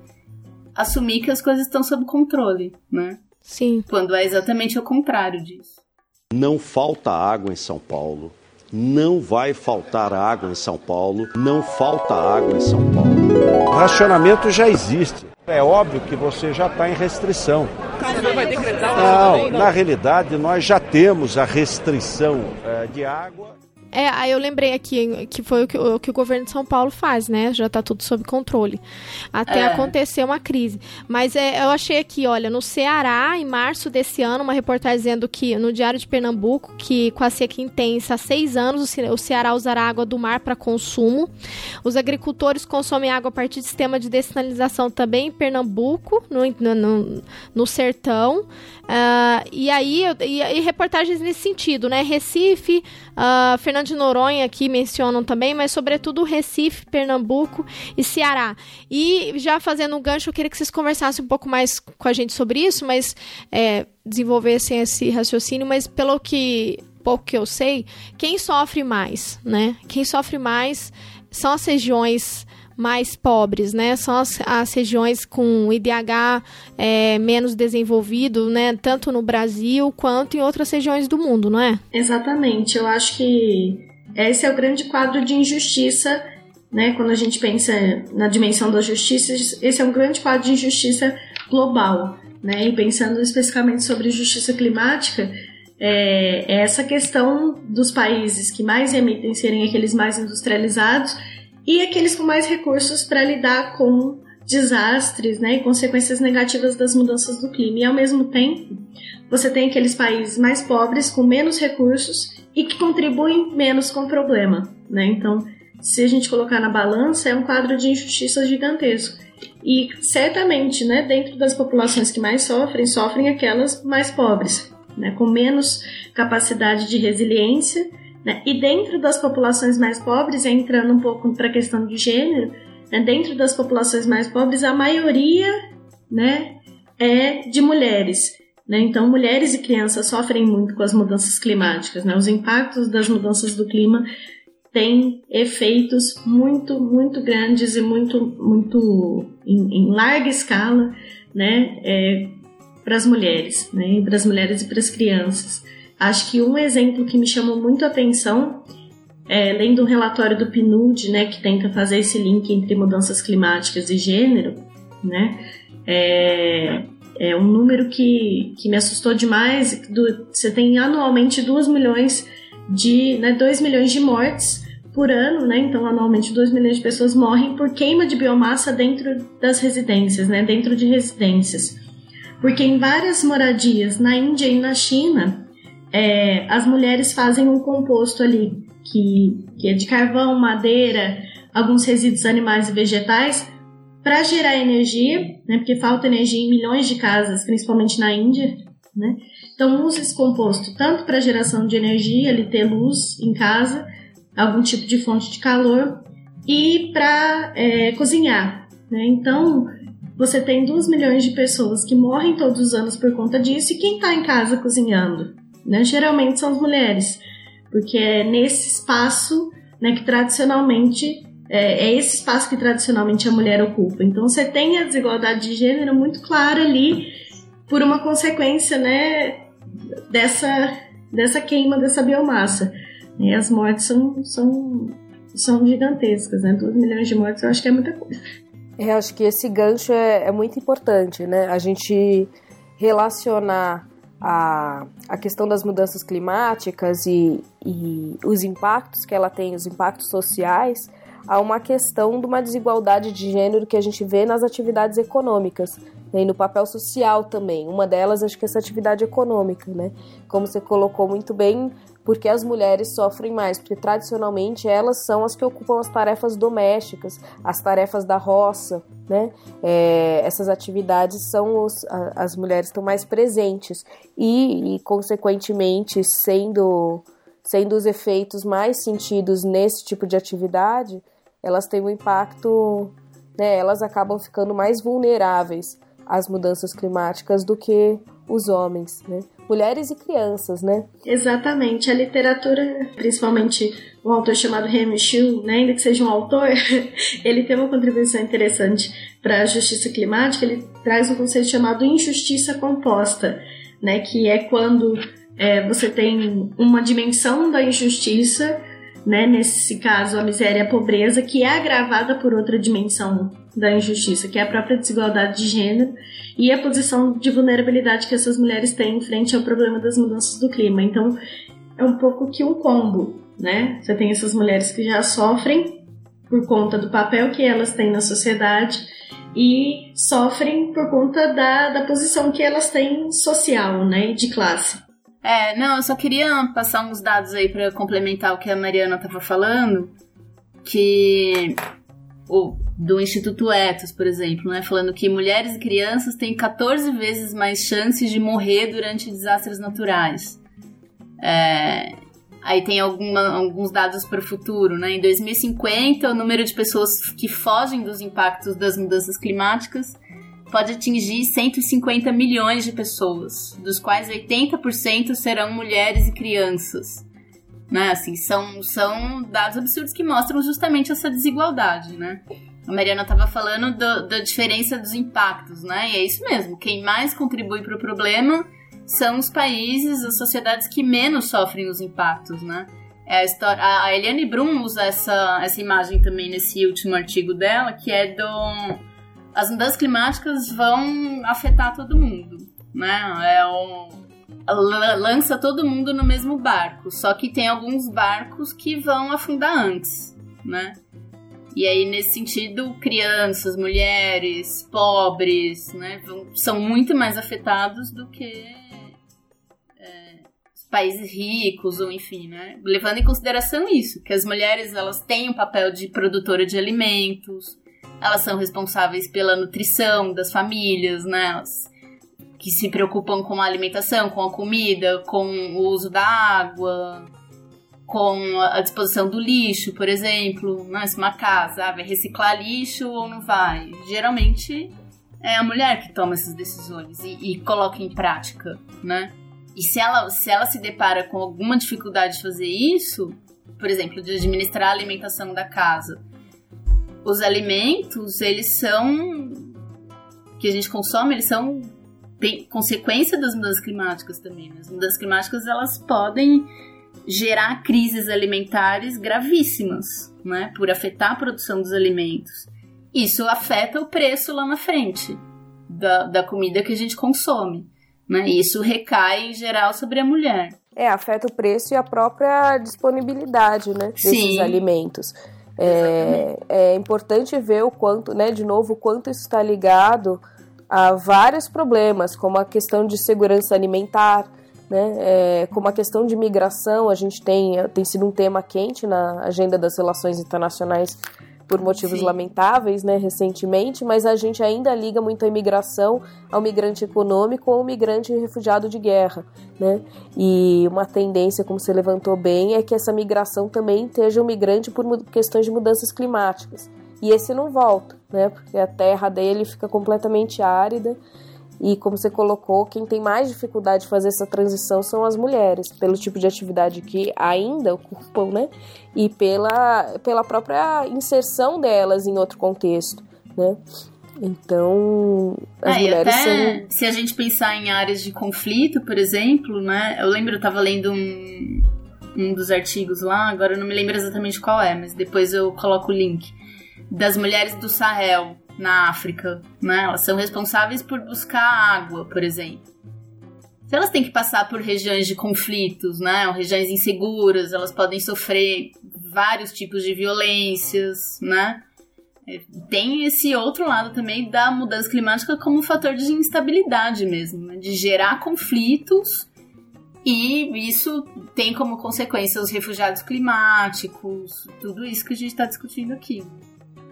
assumir que as coisas estão sob controle, né? Sim. Quando é exatamente o contrário disso. Não falta água em São Paulo. Não vai faltar água em São Paulo. Não falta água em São Paulo. O racionamento já existe. É óbvio que você já está em restrição. Não, na realidade nós já temos a restrição eh, de água. É, aí eu lembrei aqui que foi o que, o que o governo de São Paulo faz, né? Já tá tudo sob controle. Até É. acontecer uma crise. Mas é, eu achei aqui, olha, no Ceará, em março desse ano, uma reportagem dizendo que no Diário de Pernambuco, que com a seca intensa há seis anos, o Ce- o Ceará usará água do mar para consumo. Os agricultores consomem água a partir de sistema de dessalinização também em Pernambuco, no, no, no- sertão. Ah, e aí, e, e reportagens nesse sentido, né? Recife, ah, Fernando de Noronha aqui mencionam também, mas sobretudo Recife, Pernambuco e Ceará. E já fazendo um gancho, eu queria que vocês conversassem um pouco mais com a gente sobre isso, mas é, desenvolvessem esse raciocínio, mas pelo que pouco que eu sei, quem sofre mais, né? Quem sofre mais são as regiões mais pobres, né? São as, as regiões com IDH é, menos desenvolvido, né? Tanto no Brasil quanto em outras regiões do mundo, não é? Exatamente. Eu acho que esse é o grande quadro de injustiça, né? Quando a gente pensa na dimensão da justiça, esse é um grande quadro de injustiça global, né? E pensando especificamente sobre justiça climática, é, é essa questão dos países que mais emitem serem aqueles mais industrializados e aqueles com mais recursos para lidar com desastres né, e consequências negativas das mudanças do clima. E ao mesmo tempo, você tem aqueles países mais pobres, com menos recursos e que contribuem menos com o problema. Né? Então, se a gente colocar na balança, é um quadro de injustiça gigantesco. E certamente, né, dentro das populações que mais sofrem, sofrem aquelas mais pobres, né, com menos capacidade de resiliência né? E dentro das populações mais pobres, entrando um pouco para a questão de gênero, né? dentro das populações mais pobres, a maioria né, é de mulheres. Né? Então, mulheres e crianças sofrem muito com as mudanças climáticas. Né? Os impactos das mudanças do clima têm efeitos muito, muito grandes e muito, muito em, em larga escala né? É, para as mulheres, né? para as mulheres e para as crianças. Acho que um exemplo que me chamou muito a atenção, é, lendo um relatório do PNUD, né, que tenta fazer esse link entre mudanças climáticas e gênero, né, é, é um número que, que me assustou demais. Do, você tem anualmente 2 milhões de, né, 2 milhões de mortes por ano, né, então anualmente 2 milhões de pessoas morrem por queima de biomassa dentro das residências, né, dentro de residências. Porque em várias moradias na Índia e na China, é, as mulheres fazem um composto ali, que, que é de carvão, madeira, alguns resíduos animais e vegetais, para gerar energia, né, porque falta energia em milhões de casas, principalmente na Índia. Né? Então, usa esse composto tanto para geração de energia, ali ter luz em casa, algum tipo de fonte de calor, e para é, cozinhar. Né? Então, você tem 2 milhões de pessoas que morrem todos os anos por conta disso, e quem está em casa cozinhando? Né? Geralmente são as mulheres, porque é nesse espaço né, que tradicionalmente é, é, esse espaço que tradicionalmente a mulher ocupa. Então você tem a desigualdade de gênero muito clara ali por uma consequência né, dessa dessa queima dessa biomassa. E as mortes são, são, são gigantescas, né? 2 milhões de mortes eu acho que é muita coisa. Eu acho que esse gancho é, é muito importante, né? A gente relacionar a, a questão das mudanças climáticas e, e os impactos que ela tem, os impactos sociais, a uma questão de uma desigualdade de gênero que a gente vê nas atividades econômicas né, e no papel social também. Uma delas, acho que é essa atividade econômica, né? Como você colocou muito bem, porque as mulheres sofrem mais, porque tradicionalmente elas são as que ocupam as tarefas domésticas, as tarefas da roça, né? É, essas atividades são os, as mulheres estão mais presentes e, e, consequentemente, sendo sendo os efeitos mais sentidos nesse tipo de atividade, elas têm um impacto, né? Elas acabam ficando mais vulneráveis às mudanças climáticas do que os homens, né? Mulheres e crianças, né? Exatamente. A literatura, principalmente um autor chamado Remy Schill, né, ainda que seja um autor, [LAUGHS] ele tem uma contribuição interessante para a justiça climática. Ele traz um conceito chamado injustiça composta, né, que é quando é, você tem uma dimensão da injustiça né, nesse caso a miséria e a pobreza, que é agravada por outra dimensão da injustiça, que é a própria desigualdade de gênero e a posição de vulnerabilidade que essas mulheres têm frente ao problema das mudanças do clima. Então, é um pouco que um combo, né? Você tem essas mulheres que já sofrem por conta do papel que elas têm na sociedade e sofrem por conta da, da posição que elas têm social, né, de classe. É, não, eu só queria passar uns dados aí para complementar o que a Mariana estava falando, que o do Instituto Etos, por exemplo, né, falando que mulheres e crianças têm 14 vezes mais chances de morrer durante desastres naturais. É, aí tem alguma, alguns dados para o futuro, né? Em 2050, o número de pessoas que fogem dos impactos das mudanças climáticas pode atingir 150 milhões de pessoas, dos quais 80% serão mulheres e crianças. Né? Assim, são, são dados absurdos que mostram justamente essa desigualdade, né? A Mariana estava falando do, da diferença dos impactos, né? E é isso mesmo. Quem mais contribui para o problema são os países, as sociedades que menos sofrem os impactos, né? É a, história, a Eliane Brum usa essa, essa imagem também nesse último artigo dela, que é do as mudanças climáticas vão afetar todo mundo, né? É um, lança todo mundo no mesmo barco, só que tem alguns barcos que vão afundar antes, né? E aí, nesse sentido, crianças, mulheres, pobres, né, são muito mais afetados do que é, os países ricos, ou enfim, né? Levando em consideração isso, que as mulheres elas têm um papel de produtora de alimentos, elas são responsáveis pela nutrição das famílias, né? Elas que se preocupam com a alimentação, com a comida, com o uso da água, com a disposição do lixo, por exemplo. Né? Se uma casa ah, vai reciclar lixo ou não vai. Geralmente é a mulher que toma essas decisões e, e coloca em prática, né? E se ela, se ela se depara com alguma dificuldade de fazer isso, por exemplo, de administrar a alimentação da casa, os alimentos, eles são que a gente consome, eles são tem consequência das mudanças climáticas também. Né? As mudanças climáticas elas podem gerar crises alimentares gravíssimas, né? Por afetar a produção dos alimentos. Isso afeta o preço lá na frente da, da comida que a gente consome. Né? Isso recai em geral sobre a mulher. É, afeta o preço e a própria disponibilidade né, desses Sim. alimentos. É, é, importante ver o quanto, né, de novo, o quanto isso está ligado a vários problemas, como a questão de segurança alimentar, né, é, como a questão de migração, a gente tem, tem sido um tema quente na agenda das relações internacionais por motivos Sim. lamentáveis, né, recentemente, mas a gente ainda liga muito a imigração ao migrante econômico ou ao migrante refugiado de guerra, né? E uma tendência, como você levantou bem, é que essa migração também esteja um migrante por questões de mudanças climáticas. E esse não volta, né? Porque a terra dele fica completamente árida e como você colocou, quem tem mais dificuldade de fazer essa transição são as mulheres, pelo tipo de atividade que ainda ocupam, né? E pela, pela própria inserção delas em outro contexto, né? Então, as É, mulheres até são. se a gente pensar em áreas de conflito, por exemplo, né? Eu lembro, eu tava lendo um, um dos artigos lá, agora eu não me lembro exatamente qual é, mas depois eu coloco o link. Das mulheres do Sahel, na África, né? Elas são responsáveis por buscar água, por exemplo. Se elas têm que passar por regiões de conflitos, né? Ou regiões inseguras, elas podem sofrer vários tipos de violências, né? É, Tem esse outro lado também da mudança climática como um fator de instabilidade mesmo, né? de gerar conflitos e isso tem como consequência os refugiados climáticos, tudo isso que a gente está discutindo aqui.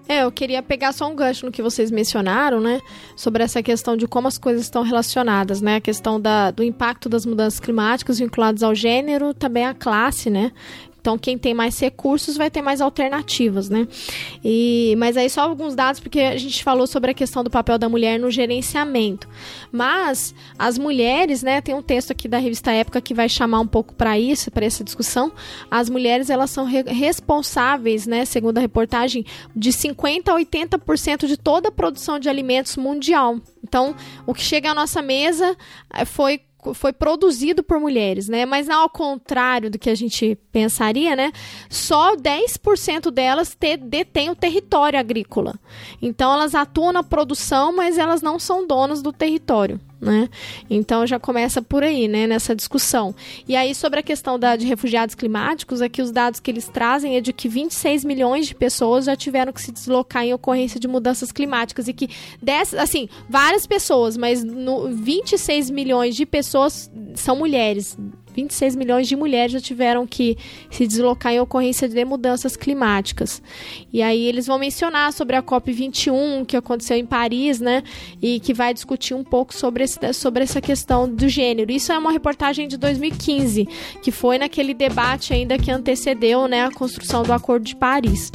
É, eu queria pegar só um gancho no que vocês mencionaram, né? Sobre essa questão de como as coisas estão relacionadas, né? A questão da, do impacto das mudanças climáticas vinculadas ao gênero, também à classe, né? Então, quem tem mais recursos vai ter mais alternativas, né? E, mas aí só alguns dados, porque a gente falou sobre a questão do papel da mulher no gerenciamento. Mas as mulheres, né? Tem um texto aqui da revista Época que vai chamar um pouco para isso, para essa discussão. As mulheres, elas são re- responsáveis, né? Segundo a reportagem, de 50% a 80% de toda a produção de alimentos mundial. Então, o que chega à nossa mesa eh, foi foi produzido por mulheres, né? Mas ao contrário do que a gente pensaria, né? Só 10% delas te, detêm o território agrícola. Então elas atuam na produção, mas elas não são donas do território. Né? Então já começa por aí, né, nessa discussão. E aí sobre a questão da, de refugiados climáticos, aqui os dados que eles trazem é de que 26 milhões de pessoas já tiveram que se deslocar em ocorrência de mudanças climáticas e que dessas, assim, várias pessoas, mas no, 26 milhões de pessoas são mulheres. 26 milhões de mulheres já tiveram que se deslocar em ocorrência de mudanças climáticas. E aí eles vão mencionar sobre a COP21 que aconteceu em Paris, né? E que vai discutir um pouco sobre, esse, sobre essa questão do gênero. Isso é uma reportagem de 2015, que foi naquele debate ainda que antecedeu né, a construção do Acordo de Paris.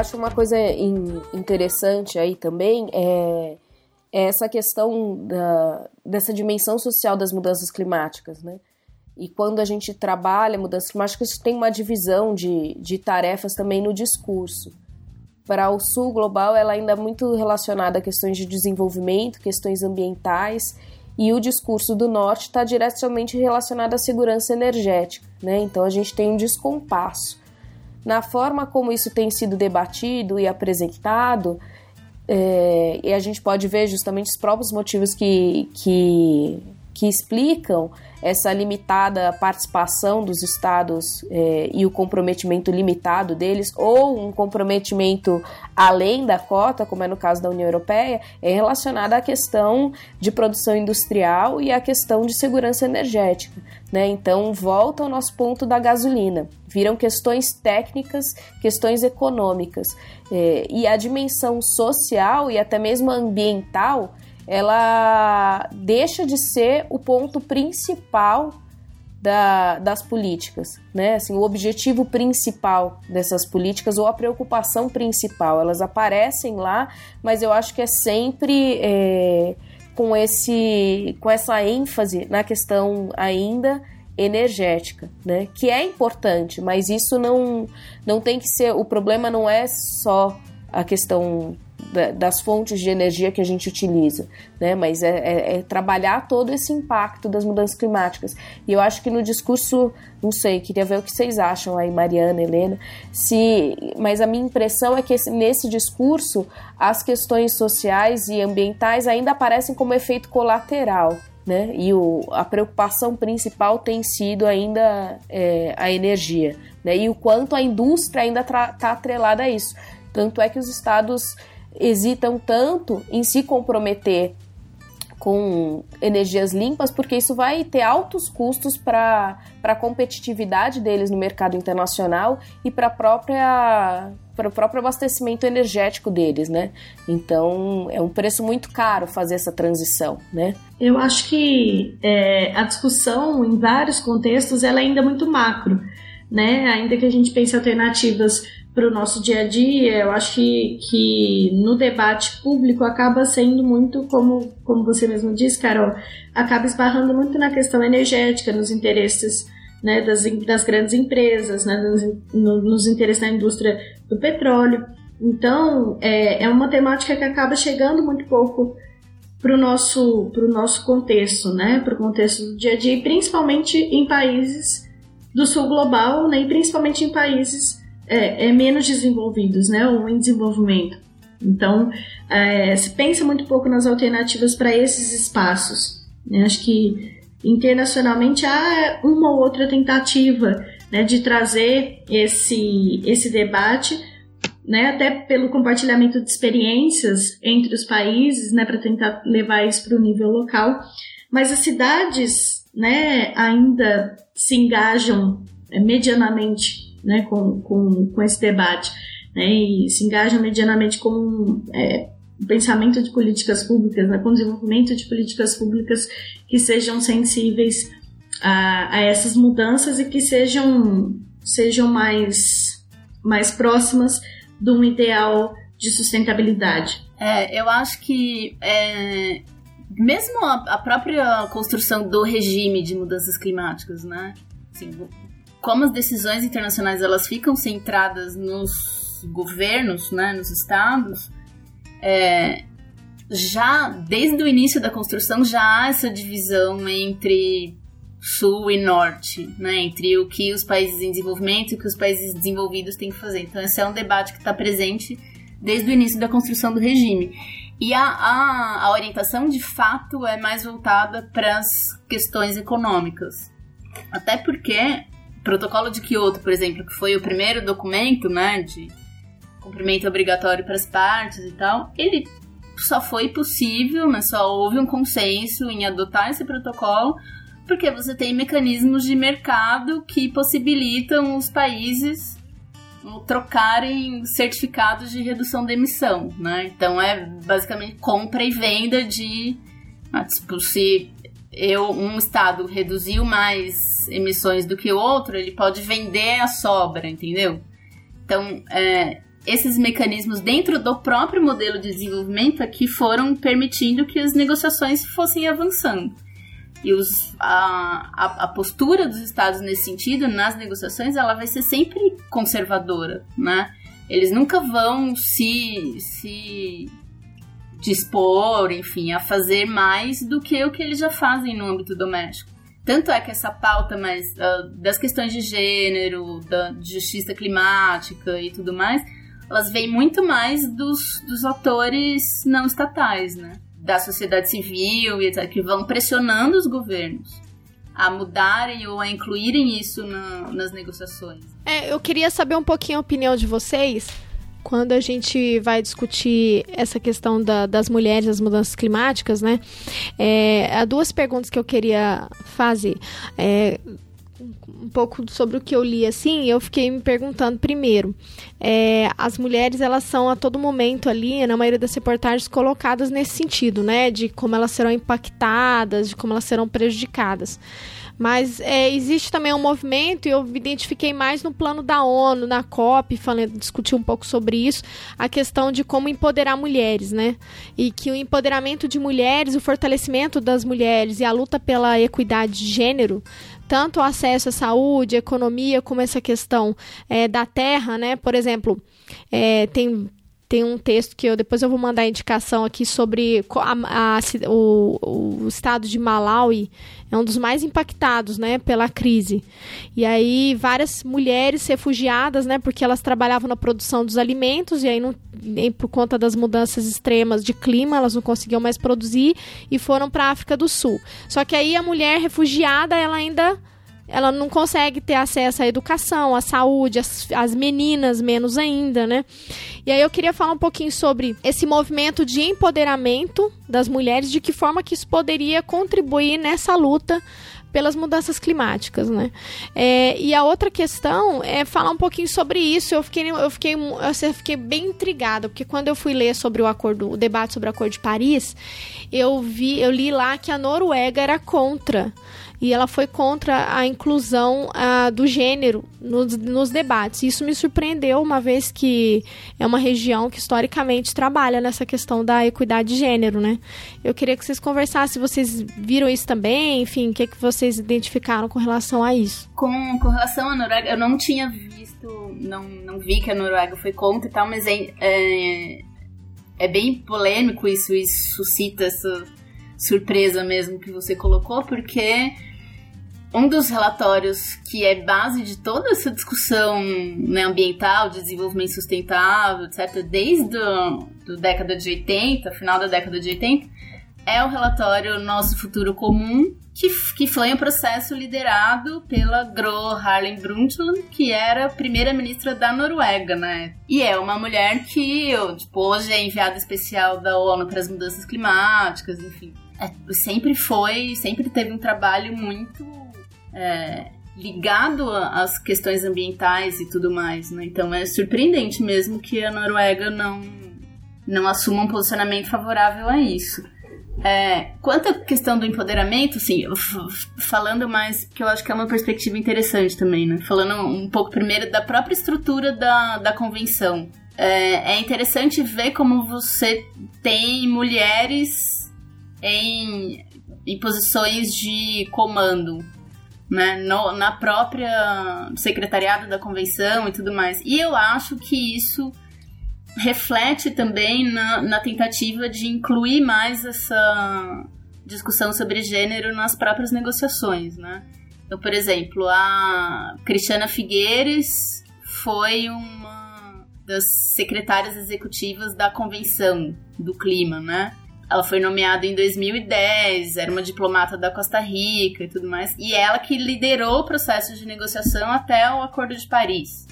Acho uma coisa in- interessante aí também é, é essa questão da, dessa dimensão social das mudanças climáticas, né? E quando a gente trabalha mudanças climáticas, tem uma divisão de, de tarefas também no discurso. Para o sul global, ela ainda é muito relacionada a questões de desenvolvimento, questões ambientais, e o discurso do norte está diretamente relacionado à segurança energética, né? Então a gente tem um descompasso na forma como isso tem sido debatido e apresentado, é, e a gente pode ver justamente os próprios motivos que, que, que explicam essa limitada participação dos estados é, e o comprometimento limitado deles, ou um comprometimento além da cota, como é no caso da União Europeia, é relacionada à questão de produção industrial e à questão de segurança energética. Né? Então, volta ao nosso ponto da gasolina. Viram questões técnicas, questões econômicas. É, e a dimensão social e até mesmo ambiental ela deixa de ser o ponto principal da, das políticas, né? Assim, o objetivo principal dessas políticas ou a preocupação principal, elas aparecem lá, mas eu acho que é sempre é, com esse, com essa ênfase na questão ainda energética, né? Que é importante, mas isso não não tem que ser. O problema não é só a questão da, das fontes de energia que a gente utiliza, né? Mas é, é, é, trabalhar todo esse impacto das mudanças climáticas. E eu acho que no discurso, não sei, queria ver o que vocês acham aí, Mariana, Helena, se, mas a minha impressão é que esse, nesse discurso as questões sociais e ambientais ainda aparecem como efeito colateral. Né? E o, a preocupação principal tem sido ainda é, a energia, né? E o quanto a indústria ainda está atrelada a isso. Tanto é que os estados hesitam tanto em se comprometer com energias limpas, porque isso vai ter altos custos para a competitividade deles no mercado internacional e para própria para o próprio abastecimento energético deles, né? Então é um preço muito caro fazer essa transição, né? Eu acho que é, a discussão em vários contextos ela é ainda muito macro, né? Ainda que a gente pense alternativas para o nosso dia a dia, eu acho que, que no debate público acaba sendo muito, como, como você mesmo disse, Carol, acaba esbarrando muito na questão energética, nos interesses né, das, das grandes empresas, né, nos, no, nos interesses da indústria do petróleo. Então, é, é uma temática que acaba chegando muito pouco para o nosso, nosso contexto, né, para o contexto do dia a dia, e principalmente em países do sul global, né, e principalmente em países é, é menos desenvolvidos, né, ou em desenvolvimento. Então, é, se pensa muito pouco nas alternativas para esses espaços. Né? Acho que internacionalmente há uma ou outra tentativa né, de trazer esse, esse debate, né, até pelo compartilhamento de experiências entre os países, né, para tentar levar isso para o nível local. Mas as cidades né, ainda se engajam é, medianamente né, com, com, com esse debate, né, e se engaja medianamente com é, o pensamento de políticas públicas, né, com o desenvolvimento de políticas públicas que sejam sensíveis a, a essas mudanças e que sejam, sejam mais, mais próximas de um ideal de sustentabilidade. É, eu acho que é, mesmo a, a, própria construção do regime de mudanças climáticas, né? Assim, como as decisões internacionais elas ficam centradas nos governos, né, nos estados, é, já desde o início da construção já há essa divisão entre sul e norte, né, entre o que os países em desenvolvimento e o que os países desenvolvidos têm que fazer. Então esse é um debate que está presente desde o início da construção do regime. E a, a, a orientação de fato é mais voltada para as questões econômicas. Até porque Protocolo de Kyoto, por exemplo, que foi o primeiro documento, né, de cumprimento obrigatório para as partes e tal, ele só foi possível, né, só houve um consenso em adotar esse protocolo porque você tem mecanismos de mercado que possibilitam os países trocarem certificados de redução de emissão, né? Então é basicamente compra e venda de, ah, tipo, se eu um estado reduziu mais emissões do que o outro, ele pode vender a sobra, entendeu? Então, é, esses mecanismos dentro do próprio modelo de desenvolvimento aqui foram permitindo que as negociações fossem avançando. E os, a, a, a, postura dos estados nesse sentido, nas negociações, ela vai ser sempre conservadora, né? Eles nunca vão se, se dispor, enfim, a fazer mais do que o que eles já fazem no âmbito doméstico. Tanto é que essa pauta mais uh, das questões de gênero, da justiça climática e tudo mais, elas vêm muito mais dos, dos atores não estatais, né? Da sociedade civil e etc., que vão pressionando os governos a mudarem ou a incluírem isso na, nas negociações. É, eu queria saber um pouquinho a opinião de vocês quando a gente vai discutir essa questão da, das mulheres, das mudanças climáticas, né? É, há duas perguntas que eu queria fazer. É, um pouco sobre o que eu li assim, eu fiquei me perguntando primeiro, é, as mulheres elas são a todo momento ali, na maioria das reportagens, colocadas nesse sentido, né, de como elas serão impactadas, de como elas serão prejudicadas. Mas é, existe também um movimento, e eu identifiquei mais no plano da ONU, na COP, falando, discutir um pouco sobre isso, a questão de como empoderar mulheres, né? E que o empoderamento de mulheres, o fortalecimento das mulheres e a luta pela equidade de gênero tanto o acesso à saúde, economia, como essa questão é, da terra, né? Por exemplo, é, tem tem um texto que eu depois eu vou mandar indicação aqui sobre a, a, o, o estado de Malawi é um dos mais impactados, né, pela crise. E aí várias mulheres refugiadas, né, porque elas trabalhavam na produção dos alimentos e aí não, por conta das mudanças extremas de clima, elas não conseguiam mais produzir e foram para a África do Sul. Só que aí a mulher refugiada, ela ainda ela não consegue ter acesso à educação, à saúde, as, as meninas menos ainda, né? E aí eu queria falar um pouquinho sobre esse movimento de empoderamento das mulheres, de que forma que isso poderia contribuir nessa luta pelas mudanças climáticas, né? É, e a outra questão é falar um pouquinho sobre isso. Eu fiquei, eu fiquei, eu fiquei bem intrigada, porque quando eu fui ler sobre o acordo, o debate sobre o Acordo de Paris, eu vi, eu li lá que a Noruega era contra e ela foi contra a inclusão uh, do gênero nos, nos, debates. Isso me surpreendeu, uma vez que é uma região que historicamente trabalha nessa questão da equidade de gênero, né? Eu queria que vocês conversassem, se vocês viram isso também, enfim, o que, é que vocês identificaram com relação a isso. Com, com relação à Noruega, eu não tinha visto, não, não vi que a Noruega foi contra e tal, mas é, é, é bem polêmico isso, isso suscita essa surpresa mesmo que você colocou, porque um dos relatórios que é base de toda essa discussão né, ambiental, de desenvolvimento sustentável, etc., desde a década de 80, final da década de 80, é o relatório Nosso Futuro Comum, que, que foi um processo liderado pela Gro Harlem Brundtland, que era primeira-ministra da Noruega, né? E é uma mulher que tipo, hoje é enviada especial da ONU para as mudanças climáticas, enfim. É, sempre foi, sempre teve um trabalho muito é, ligado às questões ambientais e tudo mais, né? Então é surpreendente mesmo que a Noruega não, não assuma um posicionamento favorável a isso. É, quanto à questão do empoderamento, sim, falando mais, que eu acho que é uma perspectiva interessante também, né? Falando um pouco primeiro da própria estrutura da, da convenção. É, é interessante ver como você tem mulheres em, em posições de comando, né, no, na própria secretariado da convenção e tudo mais. E eu acho que isso reflete também na, na tentativa de incluir mais essa discussão sobre gênero nas próprias negociações, né? Então, por exemplo, a Cristiana Figueires foi uma das secretárias executivas da Convenção do Clima, né? Ela foi nomeada em 2010, era uma diplomata da Costa Rica e tudo mais, e ela que liderou o processo de negociação até o Acordo de Paris.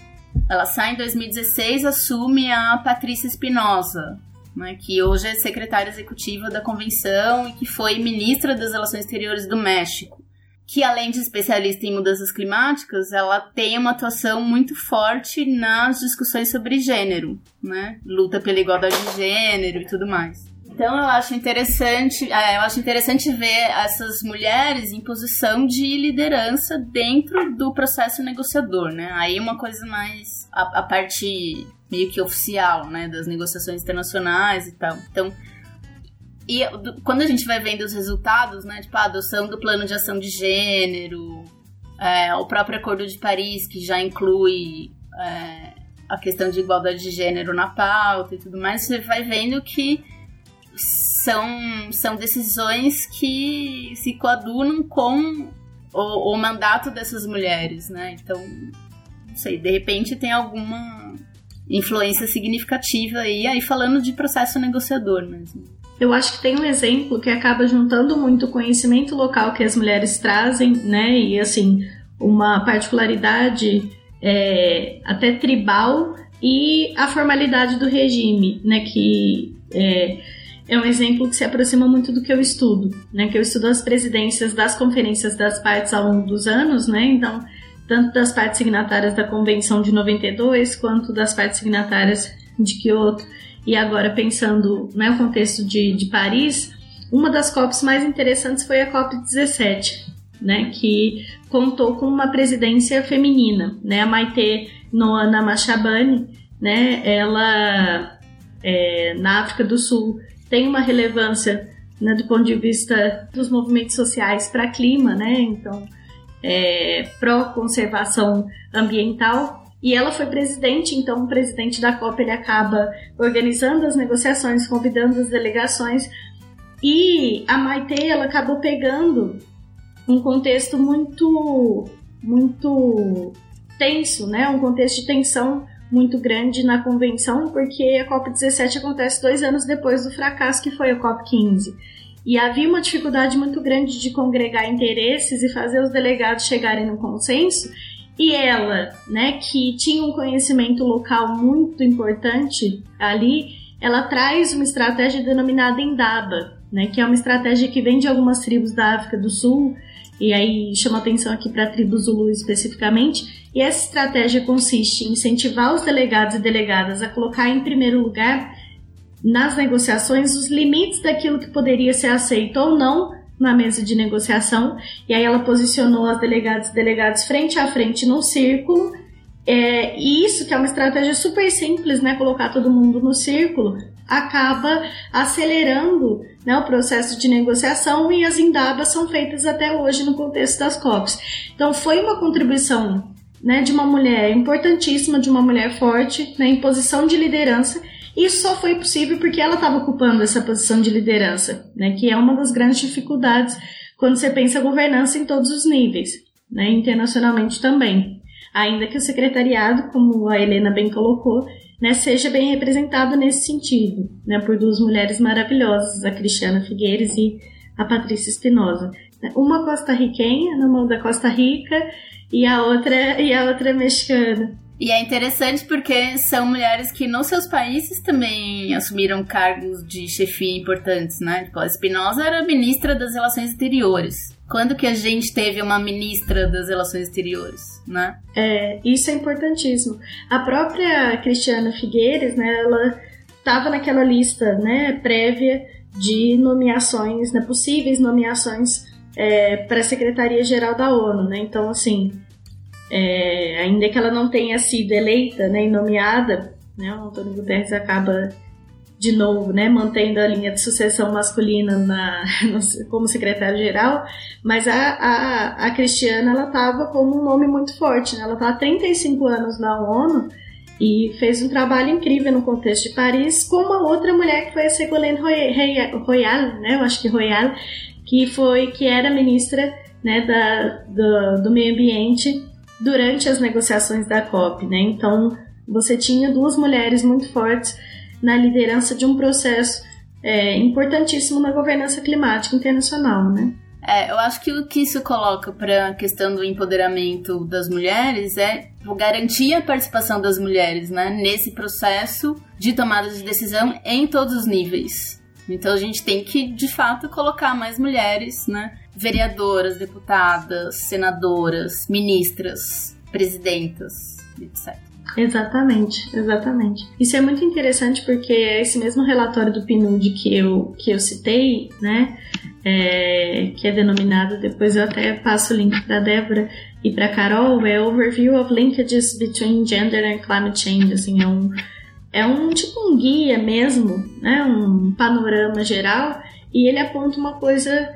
Ela sai em 2016, assume a Patrícia Espinosa, né, que hoje é secretária executiva da convenção e que foi ministra das Relações Exteriores do México. Que além de especialista em mudanças climáticas, ela tem uma atuação muito forte nas discussões sobre gênero, né? Luta pela igualdade de gênero e tudo mais. Então eu acho interessante, é, eu acho interessante ver essas mulheres em posição de liderança dentro do processo negociador, né? Aí uma coisa mais a, a parte meio que oficial, né, das negociações internacionais e tal. Então, e quando a gente vai vendo os resultados, né, tipo a adoção do plano de ação de gênero, é, o próprio Acordo de Paris, que já inclui é, a questão de igualdade de gênero na pauta e tudo mais, você vai vendo que são, são decisões que se coadunam com o, o mandato dessas mulheres, né? Então, não sei, de repente tem alguma influência significativa aí, aí falando de processo negociador mesmo. Eu acho que tem um exemplo que acaba juntando muito o conhecimento local que as mulheres trazem, né? E assim, uma particularidade é, até tribal e a formalidade do regime, né? Que é, é um exemplo que se aproxima muito do que eu estudo, né? Que eu estudo as presidências das conferências das partes ao longo dos anos, né? Então, tanto das partes signatárias da Convenção de 92 quanto das partes signatárias de Kyoto e agora pensando no né, contexto de, de Paris, uma das COPs mais interessantes foi a COP 17, né? Que contou com uma presidência feminina, né? A Maite Noana Machabane, né? Ela é, na África do Sul tem uma relevância né, do ponto de vista dos movimentos sociais para clima, né? Então, é, pró-conservação ambiental e ela foi presidente, então o presidente da COP ele acaba organizando as negociações, convidando as delegações, e a Maite ela acabou pegando um contexto muito muito tenso, né? Um contexto de tensão muito grande na convenção, porque a COP17 acontece dois anos depois do fracasso que foi a COP15. E havia uma dificuldade muito grande de congregar interesses e fazer os delegados chegarem no consenso. E ela, né, que tinha um conhecimento local muito importante ali, ela traz uma estratégia denominada Indaba, né, que é uma estratégia que vem de algumas tribos da África do Sul, e aí chama atenção aqui para a tribo Zulu especificamente. E essa estratégia consiste em incentivar os delegados e delegadas a colocar em primeiro lugar nas negociações os limites daquilo que poderia ser aceito ou não na mesa de negociação. E aí ela posicionou as delegadas e delegados frente a frente no círculo. É, e isso, que é uma estratégia super simples, né? Colocar todo mundo no círculo, acaba acelerando né, o processo de negociação e as indabas são feitas até hoje no contexto das COPs. Então foi uma contribuição né, de uma mulher importantíssima, de uma mulher forte, né, em posição de liderança. Isso só foi possível porque ela estava ocupando essa posição de liderança, né, que é uma das grandes dificuldades quando você pensa governança em todos os níveis, né, internacionalmente também. Ainda que o secretariado, como a Helena bem colocou, né, seja bem representado nesse sentido, né, por duas mulheres maravilhosas, a Cristiana Figueiredo e a Patrícia Espinosa. Uma costarriquenha na mão da Costa Rica e a outra e a outra mexicana. E é interessante porque são mulheres que nos seus países também assumiram cargos de chefia importantes, né? Tipo, a Espinosa era ministra das Relações Exteriores. Quando que a gente teve uma ministra das Relações Exteriores, né? É, isso é importantíssimo. A própria Cristiana Figueiredo, né, ela estava naquela lista, né, prévia de nomeações, né, possíveis nomeações é, para a Secretaria-Geral da ONU, né? Então, assim, é, ainda que ela não tenha sido eleita né, e nomeada, né, o Antônio Guterres acaba de novo, né, mantendo a linha de sucessão masculina na, [LAUGHS] como secretário-geral, mas a, a, a Cristiana ela estava como um nome muito forte, né? ela está há 35 anos na ONU e fez um trabalho incrível no contexto de Paris com uma outra mulher que foi a Ségolène Royal, né, eu acho que Royal, que foi que era ministra né, da, do, do meio ambiente durante as negociações da COP, né? Então você tinha duas mulheres muito fortes na liderança de um processo é, importantíssimo na governança climática internacional, né? É, eu acho que o que isso coloca para a questão do empoderamento das mulheres é garantir a participação das mulheres né, nesse processo de tomada de decisão em todos os níveis. Então a gente tem que, de fato, colocar mais mulheres, né? Vereadoras, deputadas, senadoras, ministras, presidentas, etc. Exatamente, exatamente. Isso é muito interessante porque é esse mesmo relatório do PNUD que eu, que eu citei, né, é, que é denominado, depois eu até passo o link para Débora e para Carol, é Overview of Linkages Between Gender and Climate Change, assim, é um é um tipo um guia mesmo, né, um panorama geral, e ele aponta uma coisa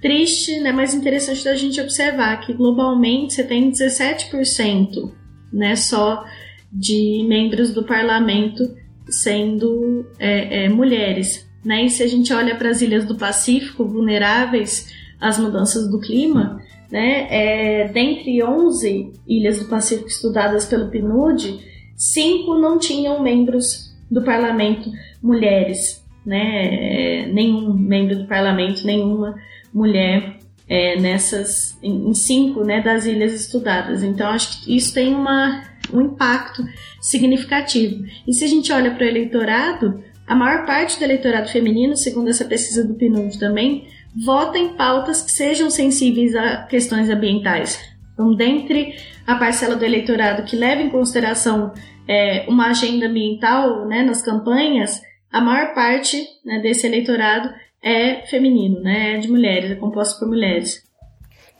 triste, né, mas interessante da gente observar que globalmente você tem 17%, né, só de membros do parlamento sendo é, é, mulheres, né? E se a gente olha para as ilhas do Pacífico vulneráveis às mudanças do clima, né, é, dentre 11 ilhas do Pacífico estudadas pelo PNUD, cinco não tinham membros do parlamento mulheres, né? É, nenhum membro do parlamento, nenhuma mulher é, nessas em, cinco né, das ilhas estudadas. Então acho que isso tem uma, um impacto significativo. E se a gente olha para o eleitorado, a maior parte do eleitorado feminino, segundo essa pesquisa do PNUD também, vota em pautas que sejam sensíveis a questões ambientais. Então, dentre a parcela do eleitorado que leva em consideração é, uma agenda ambiental né, nas campanhas, a maior parte né, desse eleitorado é feminino, né, é de mulheres, é composto por mulheres.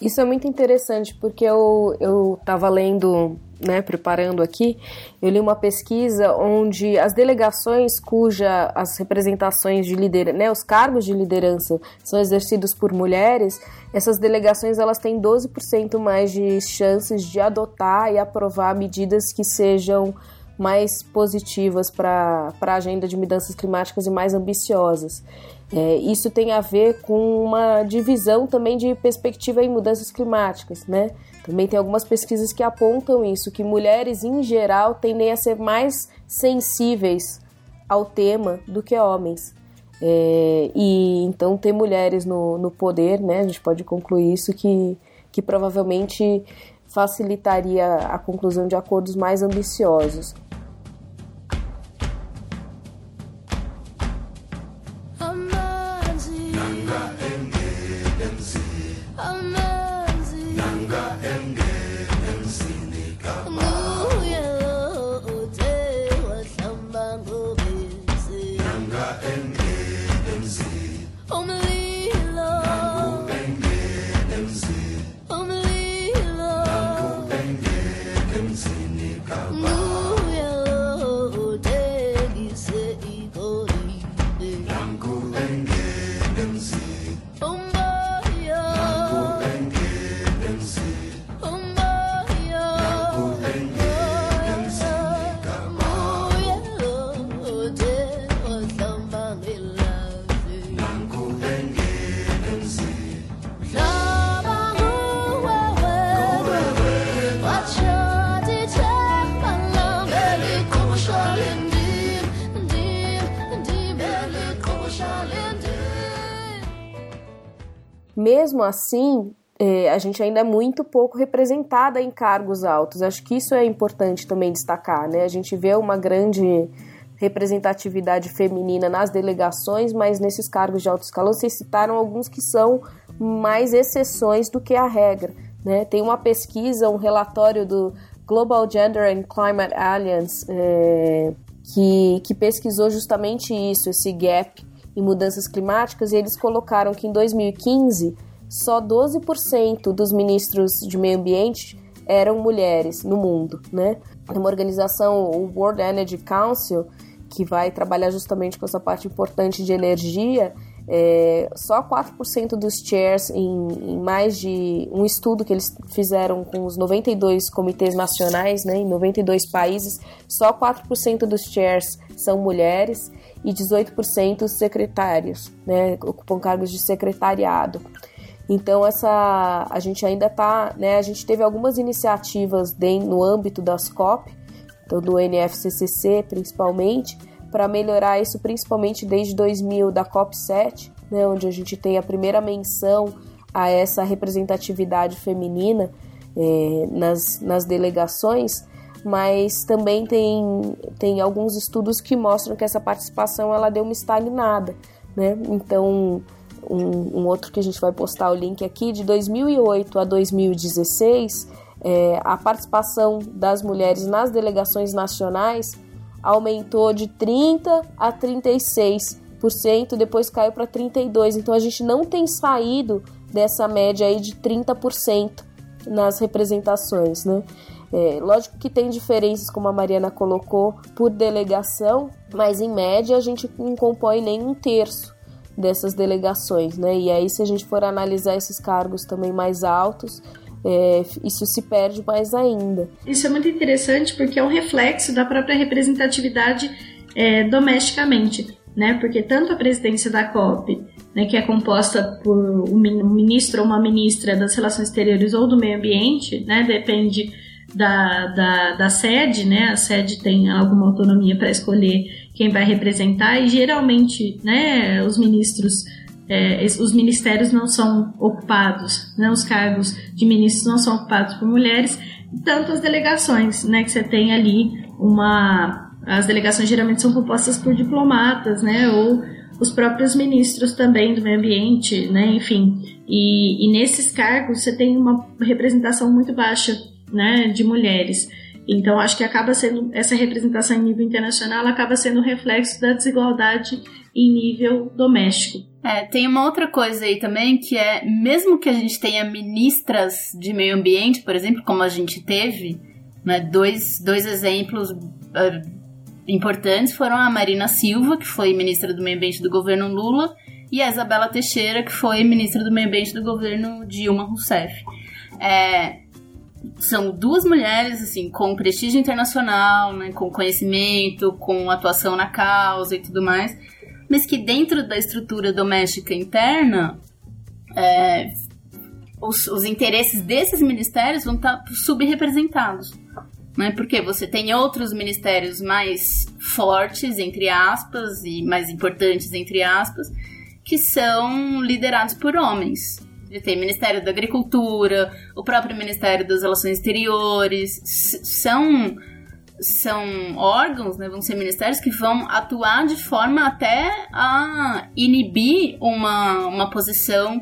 Isso é muito interessante porque eu eu estava lendo, né, preparando aqui, eu li uma pesquisa onde as delegações cuja as representações de liderança, né, os cargos de liderança são exercidos por mulheres, essas delegações elas têm 12% mais de chances de adotar e aprovar medidas que sejam mais positivas para a agenda de mudanças climáticas e mais ambiciosas. É, isso tem a ver com uma divisão também de perspectiva em mudanças climáticas, né? Também tem algumas pesquisas que apontam isso, que mulheres em geral tendem a ser mais sensíveis ao tema do que homens. É, e então ter mulheres no, no poder, né? A gente pode concluir isso que, que provavelmente facilitaria a conclusão de acordos mais ambiciosos. Mesmo assim, é, a gente ainda é muito pouco representada em cargos altos. Acho que isso é importante também destacar, né? A gente vê uma grande representatividade feminina nas delegações, mas nesses cargos de alto escalão, vocês citaram alguns que são mais exceções do que a regra. Né? Tem uma pesquisa, um relatório do Global Gender and Climate Alliance, é, que, que pesquisou justamente isso, esse gap em mudanças climáticas, e eles colocaram que em 2015 só 12% dos ministros de meio ambiente eram mulheres no mundo, né? Uma organização, o World Energy Council, que vai trabalhar justamente com essa parte importante de energia, é, só 4% dos chairs em, em, mais de um estudo que eles fizeram com os 92 comitês nacionais, né, em 92 países, só 4% dos chairs são mulheres e 18% secretários, né, ocupam cargos de secretariado. Então essa a gente ainda está, né, a gente teve algumas iniciativas de, no âmbito das COP, então do NFCCC principalmente, para melhorar isso principalmente desde 2000 da COP 7, né, onde a gente tem a primeira menção a essa representatividade feminina é, nas, nas delegações, mas também tem, tem alguns estudos que mostram que essa participação ela deu uma estagnada, né? Então um, um, outro que a gente vai postar o link aqui, de 2008 a 2016, é, a participação das mulheres nas delegações nacionais aumentou de 30% a 36%, depois caiu para 32%. Então a gente não tem saído dessa média aí de 30% nas representações, né? É, lógico que tem diferenças, como a Mariana colocou, por delegação, mas em média a gente não compõe nem um terço dessas delegações, né? E aí, se a gente for analisar esses cargos também mais altos, é, isso se perde mais ainda. Isso é muito interessante porque é um reflexo da própria representatividade é, domesticamente, né? Porque tanto a presidência da COP, né, que é composta por um ministro ou uma ministra das relações exteriores ou do meio ambiente, né? Depende da, da, da sede, né? A sede tem alguma autonomia para escolher quem vai representar e geralmente, né, os ministros, é, os ministérios não são ocupados, né, os cargos de ministros não são ocupados por mulheres, tanto as delegações, né, que você tem ali uma, as delegações geralmente são compostas por diplomatas, né, ou os próprios ministros também do meio ambiente, né, enfim, e, e nesses cargos você tem uma representação muito baixa, né, de mulheres. Então, acho que acaba sendo essa representação em nível internacional acaba sendo reflexo da desigualdade em nível doméstico. É, tem uma outra coisa aí também que é, mesmo que a gente tenha ministras de meio ambiente, por exemplo, como a gente teve, né, dois, dois exemplos uh, importantes foram a Marina Silva, que foi ministra do meio ambiente do governo Lula, e a Isabela Teixeira, que foi ministra do meio ambiente do governo Dilma Rousseff. É, são duas mulheres assim com prestígio internacional, né, com conhecimento, com atuação na causa e tudo mais mas que dentro da estrutura doméstica interna, é, os, os, interesses desses ministérios vão estar subrepresentados. Né? Porque você tem outros ministérios mais fortes, entre aspas, e mais importantes, entre aspas, que são liderados por homens. Você tem o Ministério da Agricultura, o próprio Ministério das Relações Exteriores, são são órgãos, né, vão ser ministérios que vão atuar de forma até a inibir uma, uma posição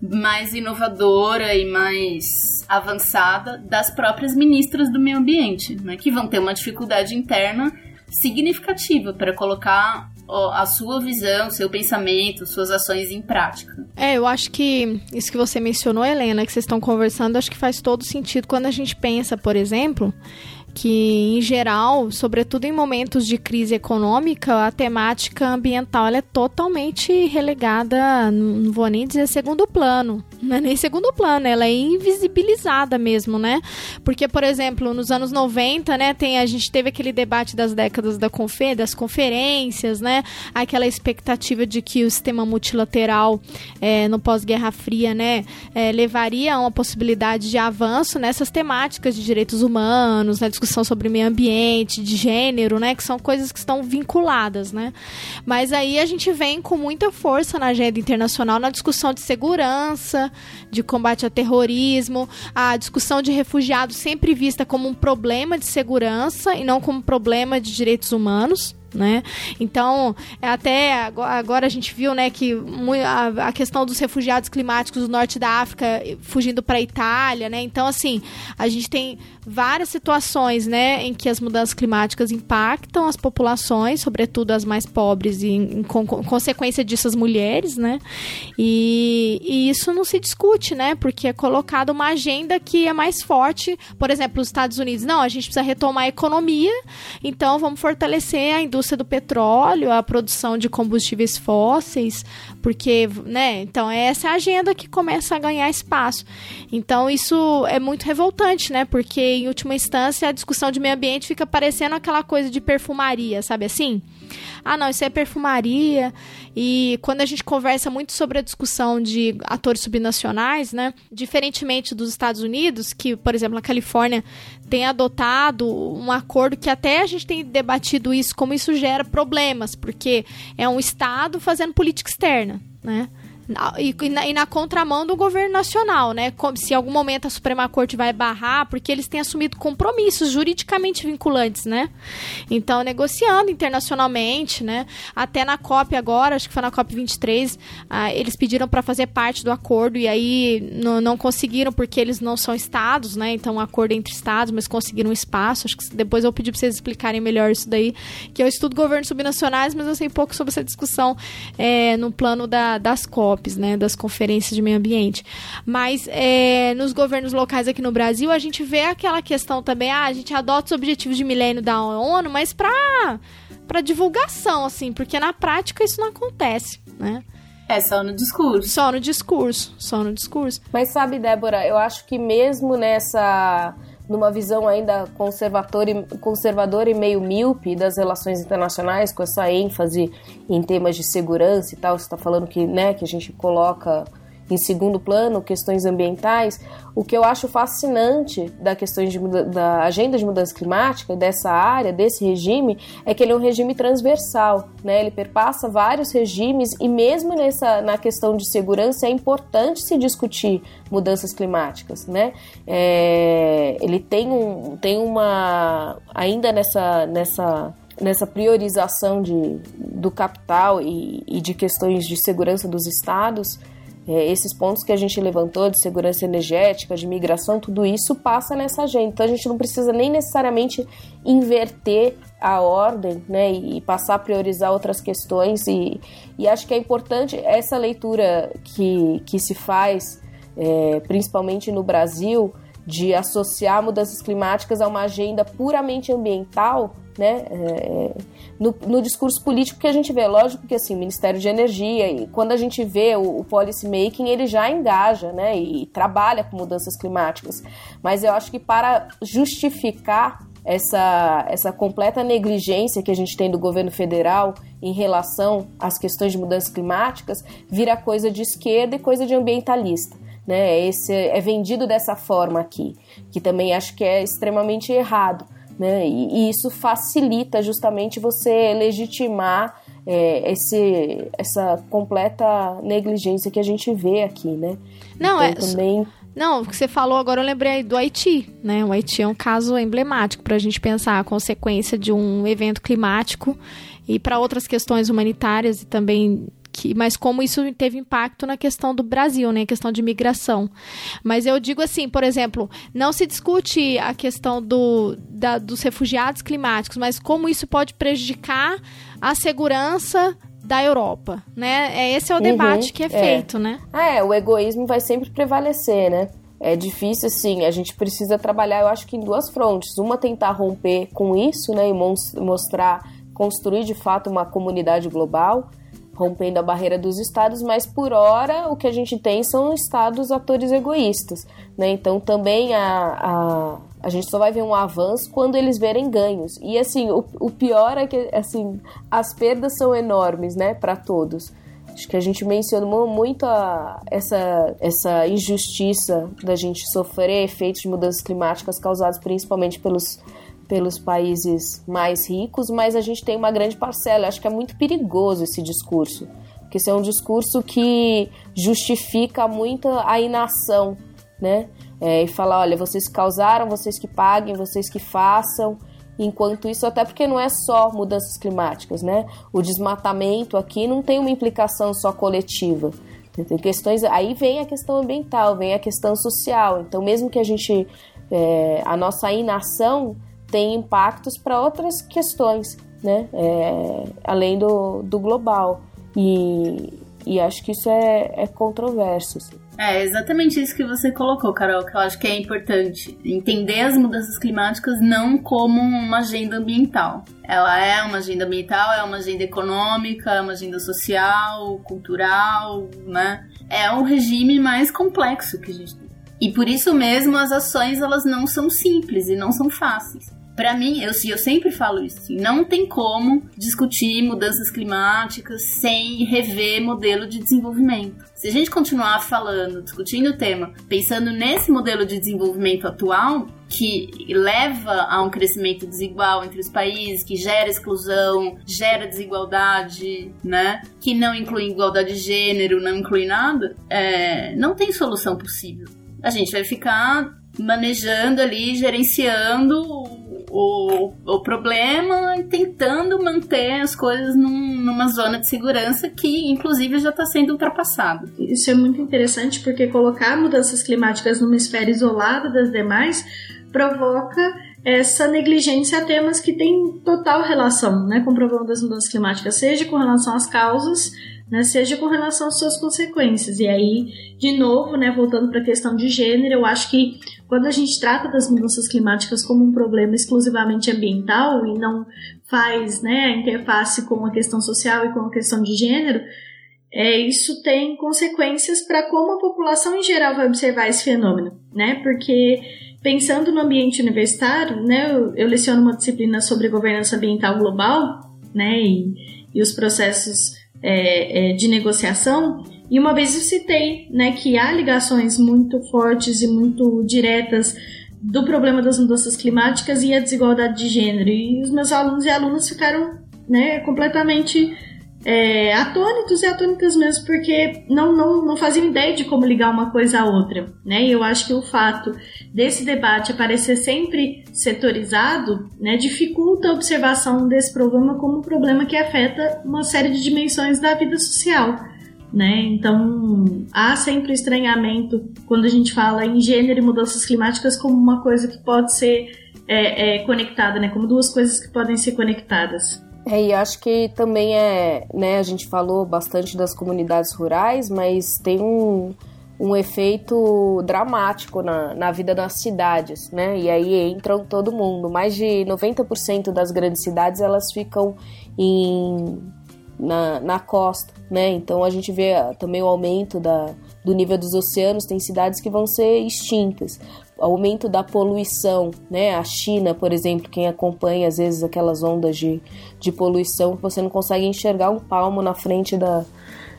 mais inovadora e mais avançada das próprias ministras do meio ambiente, né, que vão ter uma dificuldade interna significativa para colocar a sua visão, seu pensamento, suas ações em prática. É, eu acho que isso que você mencionou, Helena, que vocês estão conversando, acho que faz todo sentido quando a gente pensa, por exemplo, que, em geral, sobretudo em momentos de crise econômica, a temática ambiental é totalmente relegada, não vou nem dizer segundo plano, não é nem segundo plano, ela é invisibilizada mesmo, né? Porque, por exemplo, nos anos 90, né, tem, a gente teve aquele debate das décadas da confer, das conferências, né? Aquela expectativa de que o sistema multilateral é, no pós-Guerra Fria, né, é, levaria a uma possibilidade de avanço nessas temáticas de direitos humanos, né, discussão sobre meio ambiente, de gênero, né? Que são coisas que estão vinculadas, né? Mas aí a gente vem com muita força na agenda internacional na discussão de segurança, de combate ao terrorismo, a discussão de refugiados sempre vista como um problema de segurança e não como um problema de direitos humanos né? Então, até agora a gente viu, né, que a questão dos refugiados climáticos do norte da África fugindo para a Itália, né? Então, assim, a gente tem várias situações, né, em que as mudanças climáticas impactam as populações, sobretudo as mais pobres e em, com, consequência disso as mulheres, né? E, e isso não se discute, né? Porque é colocada uma agenda que é mais forte, por exemplo, os Estados Unidos, não, a gente precisa retomar a economia, então vamos fortalecer a indústria do petróleo, a produção de combustíveis fósseis, porque, né, então essa é a agenda que começa a ganhar espaço. Então isso é muito revoltante, né, porque em última instância a discussão de meio ambiente fica parecendo aquela coisa de perfumaria, sabe assim? Ah, não, isso é perfumaria. E quando a gente conversa muito sobre a discussão de atores subnacionais, né, diferentemente dos Estados Unidos, que, por exemplo, a Califórnia tem adotado um acordo que até a gente tem debatido isso, como isso gera problemas, porque é um Estado fazendo política externa, né? E, na, e, na, contramão do governo nacional, né? Como, se em algum momento a Suprema Corte vai barrar, porque eles têm assumido compromissos juridicamente vinculantes, né? Então, negociando internacionalmente, né? Até na COP agora, acho que foi na COP 23, ah, eles pediram para fazer parte do acordo e aí não conseguiram porque eles não são estados, né? Então, um acordo entre estados, mas conseguiram um espaço. Acho que depois eu pedi para vocês explicarem melhor isso daí, que eu estudo governos subnacionais, mas eu sei pouco sobre essa discussão é, no plano da, das COP. COPs, né, das conferências de meio ambiente. Mas é, nos governos locais aqui no Brasil, a gente vê aquela questão também, ah, a gente adota os objetivos de milênio da ONU, mas para para divulgação, assim, porque na prática isso não acontece, né? É só no discurso. Só no discurso, só no discurso. Mas sabe, Débora, eu acho que mesmo nessa numa visão ainda conservadora e, meio míope das relações internacionais, com essa ênfase em temas de segurança e tal. Você está falando que, né, que a gente coloca em segundo plano questões ambientais, o que eu acho fascinante da questões de, da agenda de mudança climática, dessa área, desse regime, é que ele é um regime transversal, né? Ele perpassa vários regimes e mesmo nessa na questão de segurança é importante se discutir mudanças climáticas, né? É, ele tem um tem uma ainda nessa nessa nessa priorização de, do capital e, e de questões de segurança dos estados é, esses pontos que a gente levantou de segurança energética, de migração, tudo isso passa nessa agenda. Então a gente não precisa nem necessariamente inverter a ordem né, e passar a priorizar outras questões. E, e acho que é importante essa leitura que, que se faz, é, principalmente no Brasil, de associar mudanças climáticas a uma agenda puramente ambiental, né? É, no, no, discurso político que a gente vê, lógico que assim, o Ministério de Energia, e quando a gente vê o, o policy making, ele já engaja, né? E, trabalha com mudanças climáticas. Mas eu acho que para justificar essa, essa completa negligência que a gente tem do governo federal em relação às questões de mudanças climáticas, vira coisa de esquerda e coisa de ambientalista. Né? Esse é vendido dessa forma aqui, que também acho que é extremamente errado. Né? E, e isso facilita justamente você legitimar é, esse, essa completa negligência que a gente vê aqui, né? Não, então, é. Também... Não, o que você falou agora eu lembrei do Haiti, né? O Haiti é um caso emblemático para a gente pensar a consequência de um evento climático e para outras questões humanitárias e também que, mas como isso teve impacto na questão do Brasil, né, a questão de migração. Mas eu digo assim, por exemplo, não se discute a questão do, da, dos refugiados climáticos, mas como isso pode prejudicar a segurança da Europa, né? É, esse é o uhum, debate que é, é, feito, né? Ah, é, o egoísmo vai sempre prevalecer, né? É difícil, assim, a gente precisa trabalhar, eu acho que em duas frontes. Uma, tentar romper com isso, né, e mostrar, construir de fato uma comunidade global, rompendo a barreira dos estados, mas por hora o que a gente tem são estados atores egoístas, né? Então também a, a, a gente só vai ver um avanço quando eles verem ganhos. E assim, o, o pior é que assim, as perdas são enormes, né, para todos. Acho que a gente mencionou muito a, essa, essa injustiça da gente sofrer efeitos de mudanças climáticas causados principalmente pelos pelos países mais ricos, mas a gente tem uma grande parcela. Acho que é muito perigoso esse discurso, porque esse é um discurso que justifica muito a inação, né? É, e falar, olha, vocês causaram, vocês que paguem, vocês que façam. Enquanto isso, até porque não é só mudanças climáticas, né? O desmatamento aqui não tem uma implicação só coletiva. Tem questões. Aí vem a questão ambiental, vem a questão social. Então, mesmo que a gente. É, a nossa inação tem impactos para outras questões, né? É, além do, do global. E, e acho que isso é, é controverso. Assim. É exatamente isso que você colocou, Carol, que eu acho que é importante. Entender as mudanças climáticas não como uma agenda ambiental. Ela é uma agenda ambiental, é uma agenda econômica, é uma agenda social, cultural, né? É um regime mais complexo que a gente tem. E por isso mesmo as ações elas não são simples e não são fáceis para mim, eu, eu sempre falo isso, assim, não tem como discutir mudanças climáticas sem rever modelo de desenvolvimento. Se a gente continuar falando, discutindo o tema, pensando nesse modelo de desenvolvimento atual, que leva a um crescimento desigual entre os países, que gera exclusão, gera desigualdade, né? Que não inclui igualdade de gênero, não inclui nada, é, não tem solução possível. A gente vai ficar manejando ali, gerenciando o, o problema e tentando manter as coisas num, numa zona de segurança que, inclusive, já está sendo ultrapassada. Isso é muito interessante porque colocar mudanças climáticas numa esfera isolada das demais provoca essa negligência a temas que têm total relação né, com o problema das mudanças climáticas, seja com relação às causas, né, seja com relação às suas consequências. E aí, de novo, né, voltando para a questão de gênero, eu acho que quando a gente trata das mudanças climáticas como um problema exclusivamente ambiental e não faz né, a interface com a questão social e com a questão de gênero, é, isso tem consequências para como a população em geral vai observar esse fenômeno, né? Porque pensando no ambiente universitário, né, eu, eu leciono uma disciplina sobre governança ambiental global, né, e, e os processos é, é, de negociação. E uma vez eu citei né, que há ligações muito fortes e muito diretas do problema das mudanças climáticas e a desigualdade de gênero. E os meus alunos e alunas ficaram né, completamente é, atônitos e atônitas mesmo, porque não, não, não faziam ideia de como ligar uma coisa à outra. Né? E eu acho que o fato desse debate aparecer sempre setorizado né, dificulta a observação desse problema como um problema que afeta uma série de dimensões da vida social. Né? Então há sempre estranhamento quando a gente fala em gênero e mudanças climáticas como uma coisa que pode ser é, é, conectada, né? Como duas coisas que podem ser conectadas. É, e acho que também é, né, a gente falou bastante das comunidades rurais, mas tem um, um efeito dramático na, na vida das cidades, né? E aí entram todo mundo. Mais de 90% das grandes cidades, elas ficam em, na, na costa, né? Então a gente vê também o aumento da, do nível dos oceanos, tem cidades que vão ser extintas aumento da poluição, né? A China, por exemplo, quem acompanha às vezes aquelas ondas de, de poluição, você não consegue enxergar um palmo na frente da.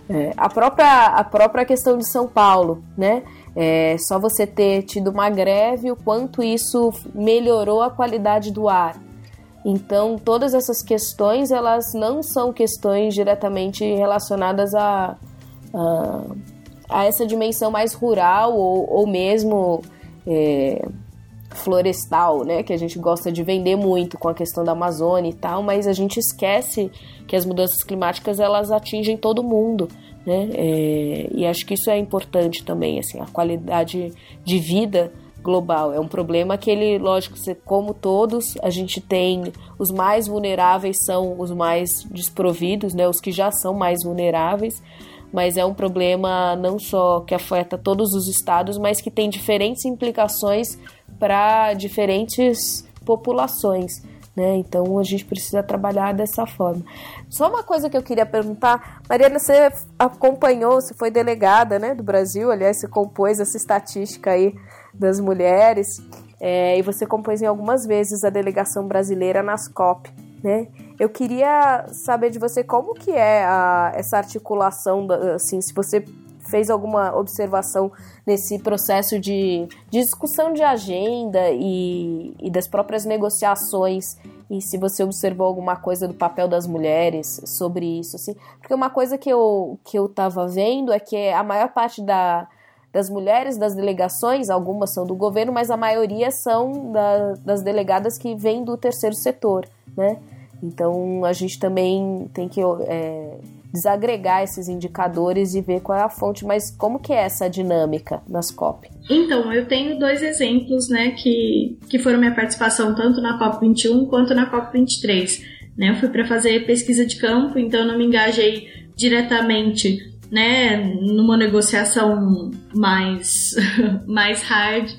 É, a, própria, a própria questão de São Paulo, né? É só você ter tido uma greve, o quanto isso melhorou a qualidade do ar. Então, todas essas questões, elas não são questões diretamente relacionadas a, a, a essa dimensão mais rural ou, ou mesmo é, florestal, né, que a gente gosta de vender muito com a questão da Amazônia e tal, mas a gente esquece que as mudanças climáticas elas atingem todo mundo, né, é, e acho que isso é importante também, assim, a qualidade de vida global é um problema que ele, lógico, como todos, a gente tem os mais vulneráveis são os mais desprovidos, né, os que já são mais vulneráveis, mas é um problema não só que afeta todos os estados, mas que tem diferentes implicações para diferentes populações. Né? Então a gente precisa trabalhar dessa forma. Só uma coisa que eu queria perguntar, Mariana, você acompanhou, você foi delegada né, do Brasil, aliás, você compôs essa estatística aí das mulheres, é, e você compôs em algumas vezes a delegação brasileira nas COP né? Eu queria saber de você como que é a, essa articulação, assim, se você fez alguma observação nesse processo de, de discussão de agenda e, e, das próprias negociações e se você observou alguma coisa do papel das mulheres sobre isso, assim, porque uma coisa que eu que eu estava vendo é que a maior parte da, das mulheres das delegações, algumas são do governo, mas a maioria são da, das delegadas que vêm do terceiro setor, né? Então a gente também tem que é, desagregar esses indicadores e ver qual é a fonte, mas como que é essa dinâmica nas COP? Então, eu tenho dois exemplos, né, que, que foram minha participação tanto na COP 21 quanto na COP 23. Né? Eu fui para fazer pesquisa de campo, então não me engajei diretamente né, numa negociação mais, [LAUGHS] mais hard,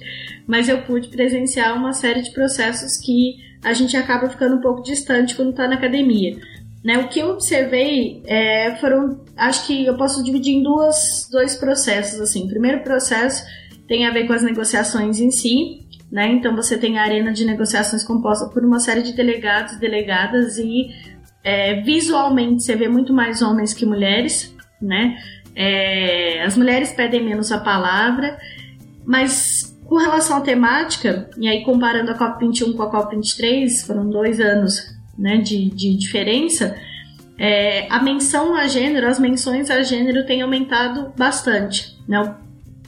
mas eu pude presenciar uma série de processos que a gente acaba ficando um pouco distante quando está na academia. Né, o que eu observei é, foram, acho que eu posso dividir em duas, dois processos. Assim, o primeiro processo tem a ver com as negociações em si, né? Então você tem a arena de negociações composta por uma série de delegados, delegadas e é, visualmente você vê muito mais homens que mulheres, né? É, as mulheres pedem menos a palavra, mas com relação à temática, e aí comparando a COP21 com a COP23, foram dois anos né, de, de diferença, é, a menção a gênero, as menções a gênero têm aumentado bastante, né?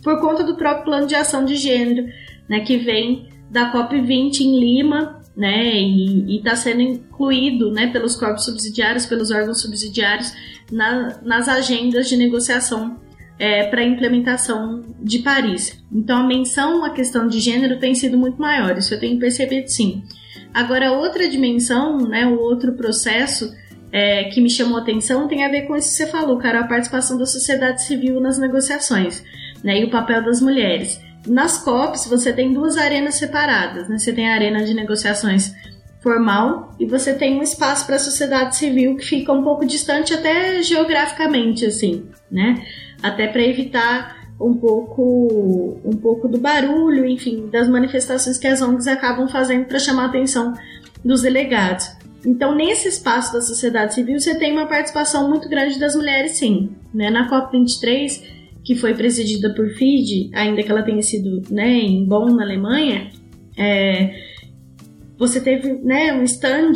Por conta do próprio plano de ação de gênero, né, que vem da COP20 em Lima, né, e está sendo incluído, né, pelos corpos subsidiários, pelos órgãos subsidiários, na, nas agendas de negociação é, para a implementação de Paris. Então, a menção à questão de gênero tem sido muito maior, isso eu tenho percebido sim. Agora, outra dimensão, né, o outro processo é, que me chamou atenção tem a ver com isso que você falou, cara, a participação da sociedade civil nas negociações né, e o papel das mulheres. Nas COPs, você tem duas arenas separadas. Né? Você tem a arena de negociações formal e você tem um espaço para a sociedade civil que fica um pouco distante até geograficamente assim, né? Até para evitar um pouco um pouco do barulho, enfim, das manifestações que as ONGs acabam fazendo para chamar a atenção dos delegados. Então, nesse espaço da sociedade civil, você tem uma participação muito grande das mulheres, sim. Né? Na COP23, que foi presidida por Fiji, ainda que ela tenha sido né, em Bonn, na Alemanha, é, você teve né, um stand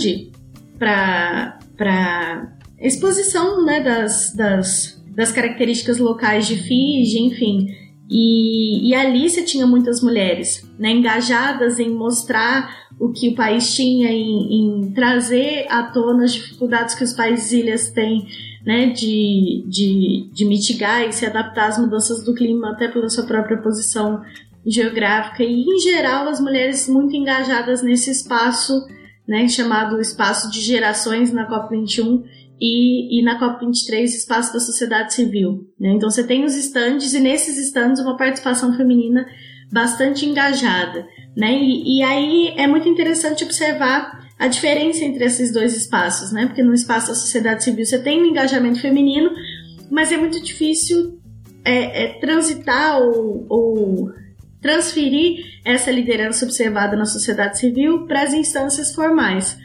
para exposição né, das, das, das características locais de Fiji, enfim. E, e ali você tinha muitas mulheres né, engajadas em mostrar o que o país tinha, em, em trazer à tona as dificuldades que os países ilhas têm né, de, de, de mitigar e se adaptar às mudanças do clima, até pela sua própria posição geográfica. E, em geral, as mulheres muito engajadas nesse espaço né, chamado Espaço de Gerações na COP21 e, e na COP23 Espaço da Sociedade Civil. Né? Então você tem os estandes e nesses estandes uma participação feminina bastante engajada. Né? E, e aí é muito interessante observar a diferença entre esses dois espaços, né? porque no espaço da sociedade civil você tem um engajamento feminino, mas é muito difícil é, é, transitar ou, ou transferir essa liderança observada na sociedade civil para as instâncias formais.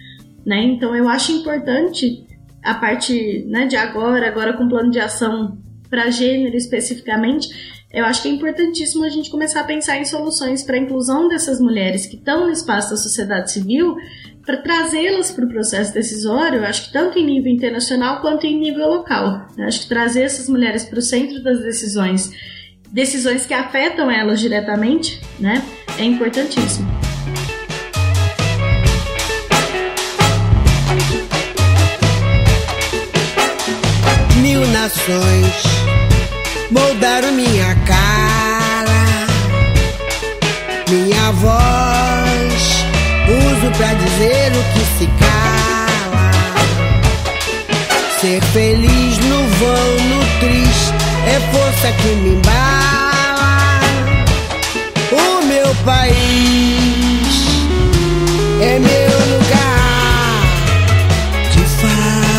Né? Então eu acho importante a parte né, de agora, agora com plano de ação para gênero especificamente, eu acho que é importantíssimo a gente começar a pensar em soluções para a inclusão dessas mulheres que estão no espaço da sociedade civil, para trazê-las para o processo decisório, eu acho que tanto em nível internacional quanto em nível local. Eu acho que trazer essas mulheres para o centro das decisões, decisões que afetam elas diretamente, né, é importantíssimo. Mil nações moldaram minha cara, minha voz. Uso pra dizer o que se cala. Ser feliz no vão, no triste, é força que me embala. O meu país é meu lugar de fala.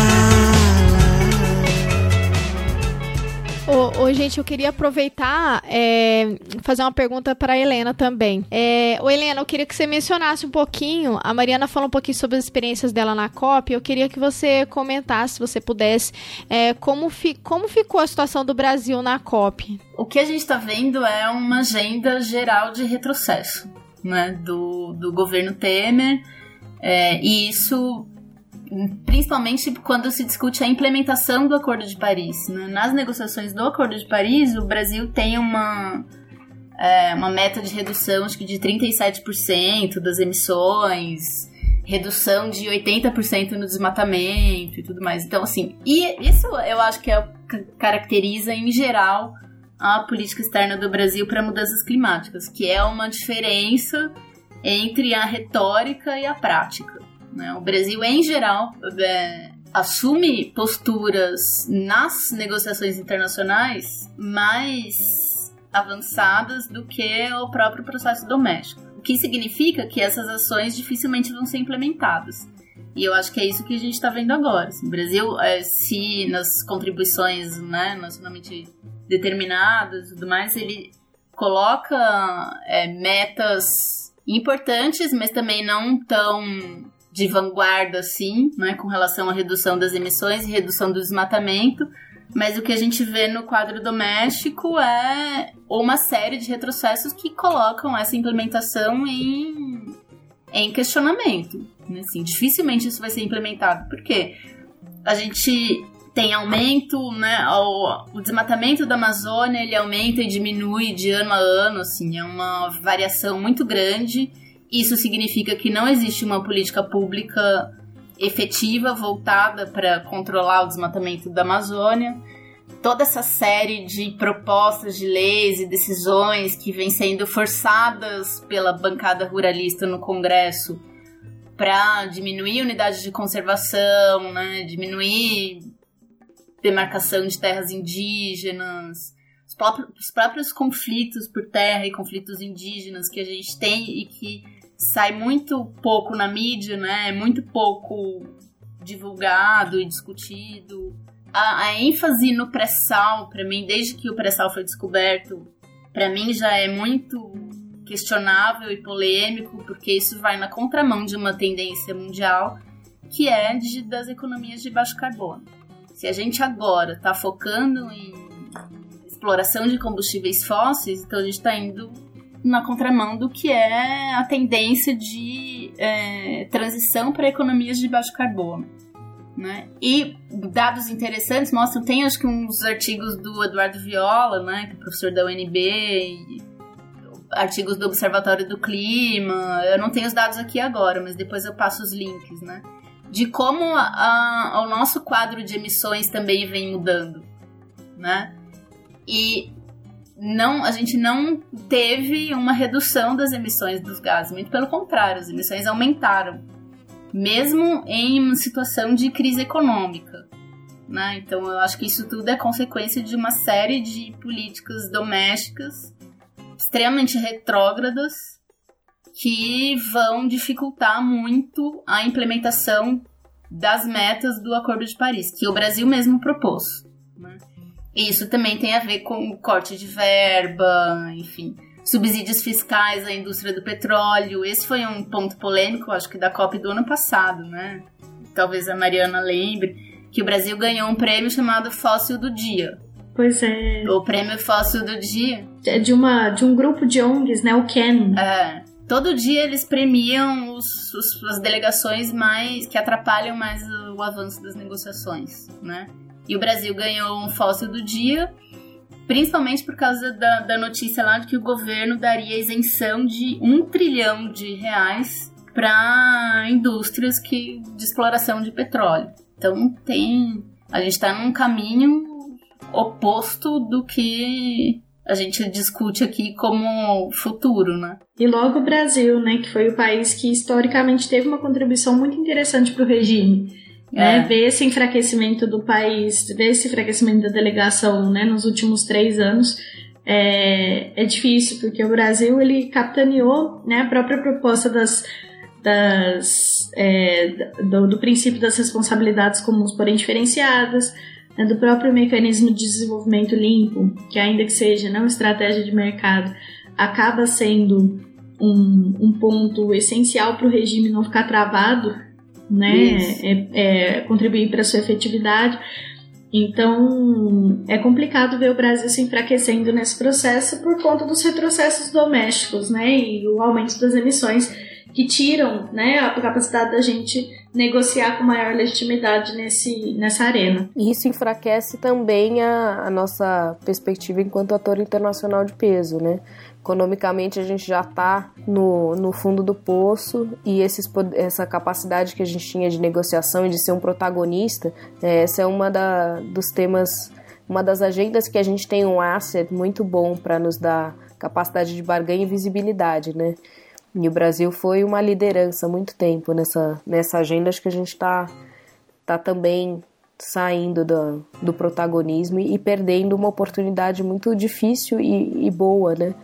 Ô, gente, eu queria aproveitar é, fazer uma pergunta para Helena também. É, Helena, eu queria que você mencionasse um pouquinho. A Mariana falou um pouquinho sobre as experiências dela na COP. Eu queria que você comentasse, se você pudesse, é, como, fi, como ficou a situação do Brasil na COP. O que a gente está vendo é uma agenda geral de retrocesso né, do, do governo Temer. É, e isso principalmente quando se discute a implementação do Acordo de Paris. né? Nas negociações do Acordo de Paris, o Brasil tem uma, é, uma meta de redução acho que de 37% das emissões, redução de 80% no desmatamento e tudo mais. Então, assim, e isso eu acho que é caracteriza em geral a política externa do Brasil para mudanças climáticas, que é uma diferença entre a retórica e a prática. né? O Brasil, em geral, é, assume posturas nas negociações internacionais mais avançadas do que o próprio processo doméstico. O que significa que essas ações dificilmente vão ser implementadas. E eu acho que é isso que a gente está vendo agora. Assim, o Brasil, é, se nas contribuições né, nacionalmente determinadas e tudo mais, ele coloca é, metas importantes, mas também não tão de vanguarda assim, né, com relação à redução das emissões e redução do desmatamento. Mas o que a gente vê no quadro doméstico é uma série de retrocessos que colocam essa implementação em, em questionamento. Né? Assim, dificilmente isso vai ser implementado. Por quê? A gente tem aumento, né? O, o, desmatamento da Amazônia ele aumenta e diminui de ano a ano, assim, é uma variação muito grande. Isso significa que não existe uma política pública efetiva voltada para controlar o desmatamento da Amazônia. Toda essa série de propostas de leis e decisões que vêm sendo forçadas pela bancada ruralista no Congresso para diminuir unidades de conservação, né, diminuir demarcação de terras indígenas, os próprios, os próprios conflitos por terra e conflitos indígenas que a gente tem e que sai muito pouco na mídia, né? É muito pouco divulgado e discutido. A, a ênfase no pré-sal, para mim, desde que o pré-sal foi descoberto, para mim já é muito questionável e polêmico, porque isso vai na contramão de uma tendência mundial que é de, das economias de baixo carbono. Se a gente agora está focando em exploração de combustíveis fósseis, então a gente está indo na contramão do que é a tendência de é, transição para economias de baixo carbono. Né? E dados interessantes mostram, tem acho que uns artigos do Eduardo Viola, né, que é professor da UNB, artigos do Observatório do Clima. Eu não tenho os dados aqui agora, mas depois eu passo os links, né? De como a, a, o nosso quadro de emissões também vem mudando, né? E não, a gente não teve uma redução das emissões dos gases, muito pelo contrário, as emissões aumentaram, mesmo em uma situação de crise econômica. Né? Então, eu acho que isso tudo é consequência de uma série de políticas domésticas extremamente retrógradas que vão dificultar muito a implementação das metas do Acordo de Paris, que o Brasil mesmo propôs. Né? Isso também tem a ver com corte de verba, enfim, subsídios fiscais à indústria do petróleo. Esse foi um ponto polêmico, acho que da COP do ano passado, né? Talvez a Mariana lembre que o Brasil ganhou um prêmio chamado Fóssil do Dia. Pois é. O prêmio Fóssil do Dia. É de, uma, de um grupo de ONGs, né? O CAN. É. Todo dia eles premiam os, os, as delegações mais que atrapalham mais o, o avanço das negociações, né? E o Brasil ganhou um fóssil do dia, principalmente por causa da, da notícia lá de que o governo daria isenção de um trilhão de reais para indústrias que, de exploração de petróleo. Então tem. A gente está num caminho oposto do que a gente discute aqui como futuro, né? E logo o Brasil, né, que foi o país que historicamente teve uma contribuição muito interessante para o regime né, é. ver esse enfraquecimento do país, ver esse enfraquecimento da delegação né, nos últimos três anos é, é difícil, porque o Brasil ele capitaneou né, a própria proposta das, das, é, do, do, princípio das responsabilidades comuns, porém diferenciadas, né, do próprio mecanismo de desenvolvimento limpo, que ainda que seja não estratégia de mercado, acaba sendo um, um ponto essencial para o regime não ficar travado né? É, é, contribuir para sua efetividade. Então, é complicado ver o Brasil se enfraquecendo nesse processo por conta dos retrocessos domésticos, né? E o aumento das emissões que tiram, né, a capacidade da gente negociar com maior legitimidade nesse, nessa arena. E isso enfraquece também a, a nossa perspectiva enquanto ator internacional de peso, né? Economicamente a gente já está no, no fundo do poço e esses, essa capacidade que a gente tinha de negociação e de ser um protagonista, é, essa é uma da, dos temas, uma das agendas que a gente tem um asset muito bom para nos dar capacidade de barganha e visibilidade, né? E o Brasil foi uma liderança há muito tempo nessa, nessa agenda, acho que a gente está tá também saindo do, do protagonismo e, e, perdendo uma oportunidade muito difícil e, e boa, né?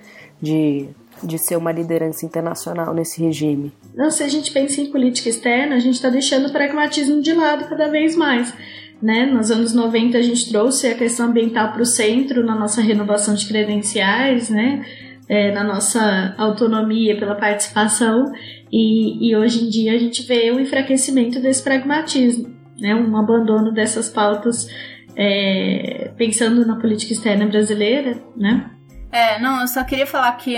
De, de ser uma liderança internacional nesse regime. Não, se a gente pensa em política externa, a gente está deixando o pragmatismo de lado cada vez mais. Né? Nos anos 90 a gente trouxe a questão ambiental para o centro na nossa renovação de credenciais, né? É, na nossa autonomia pela participação e, e, hoje em dia a gente vê o enfraquecimento desse pragmatismo, né? um abandono dessas pautas é, pensando na política externa brasileira, né? É, não, eu só queria falar que,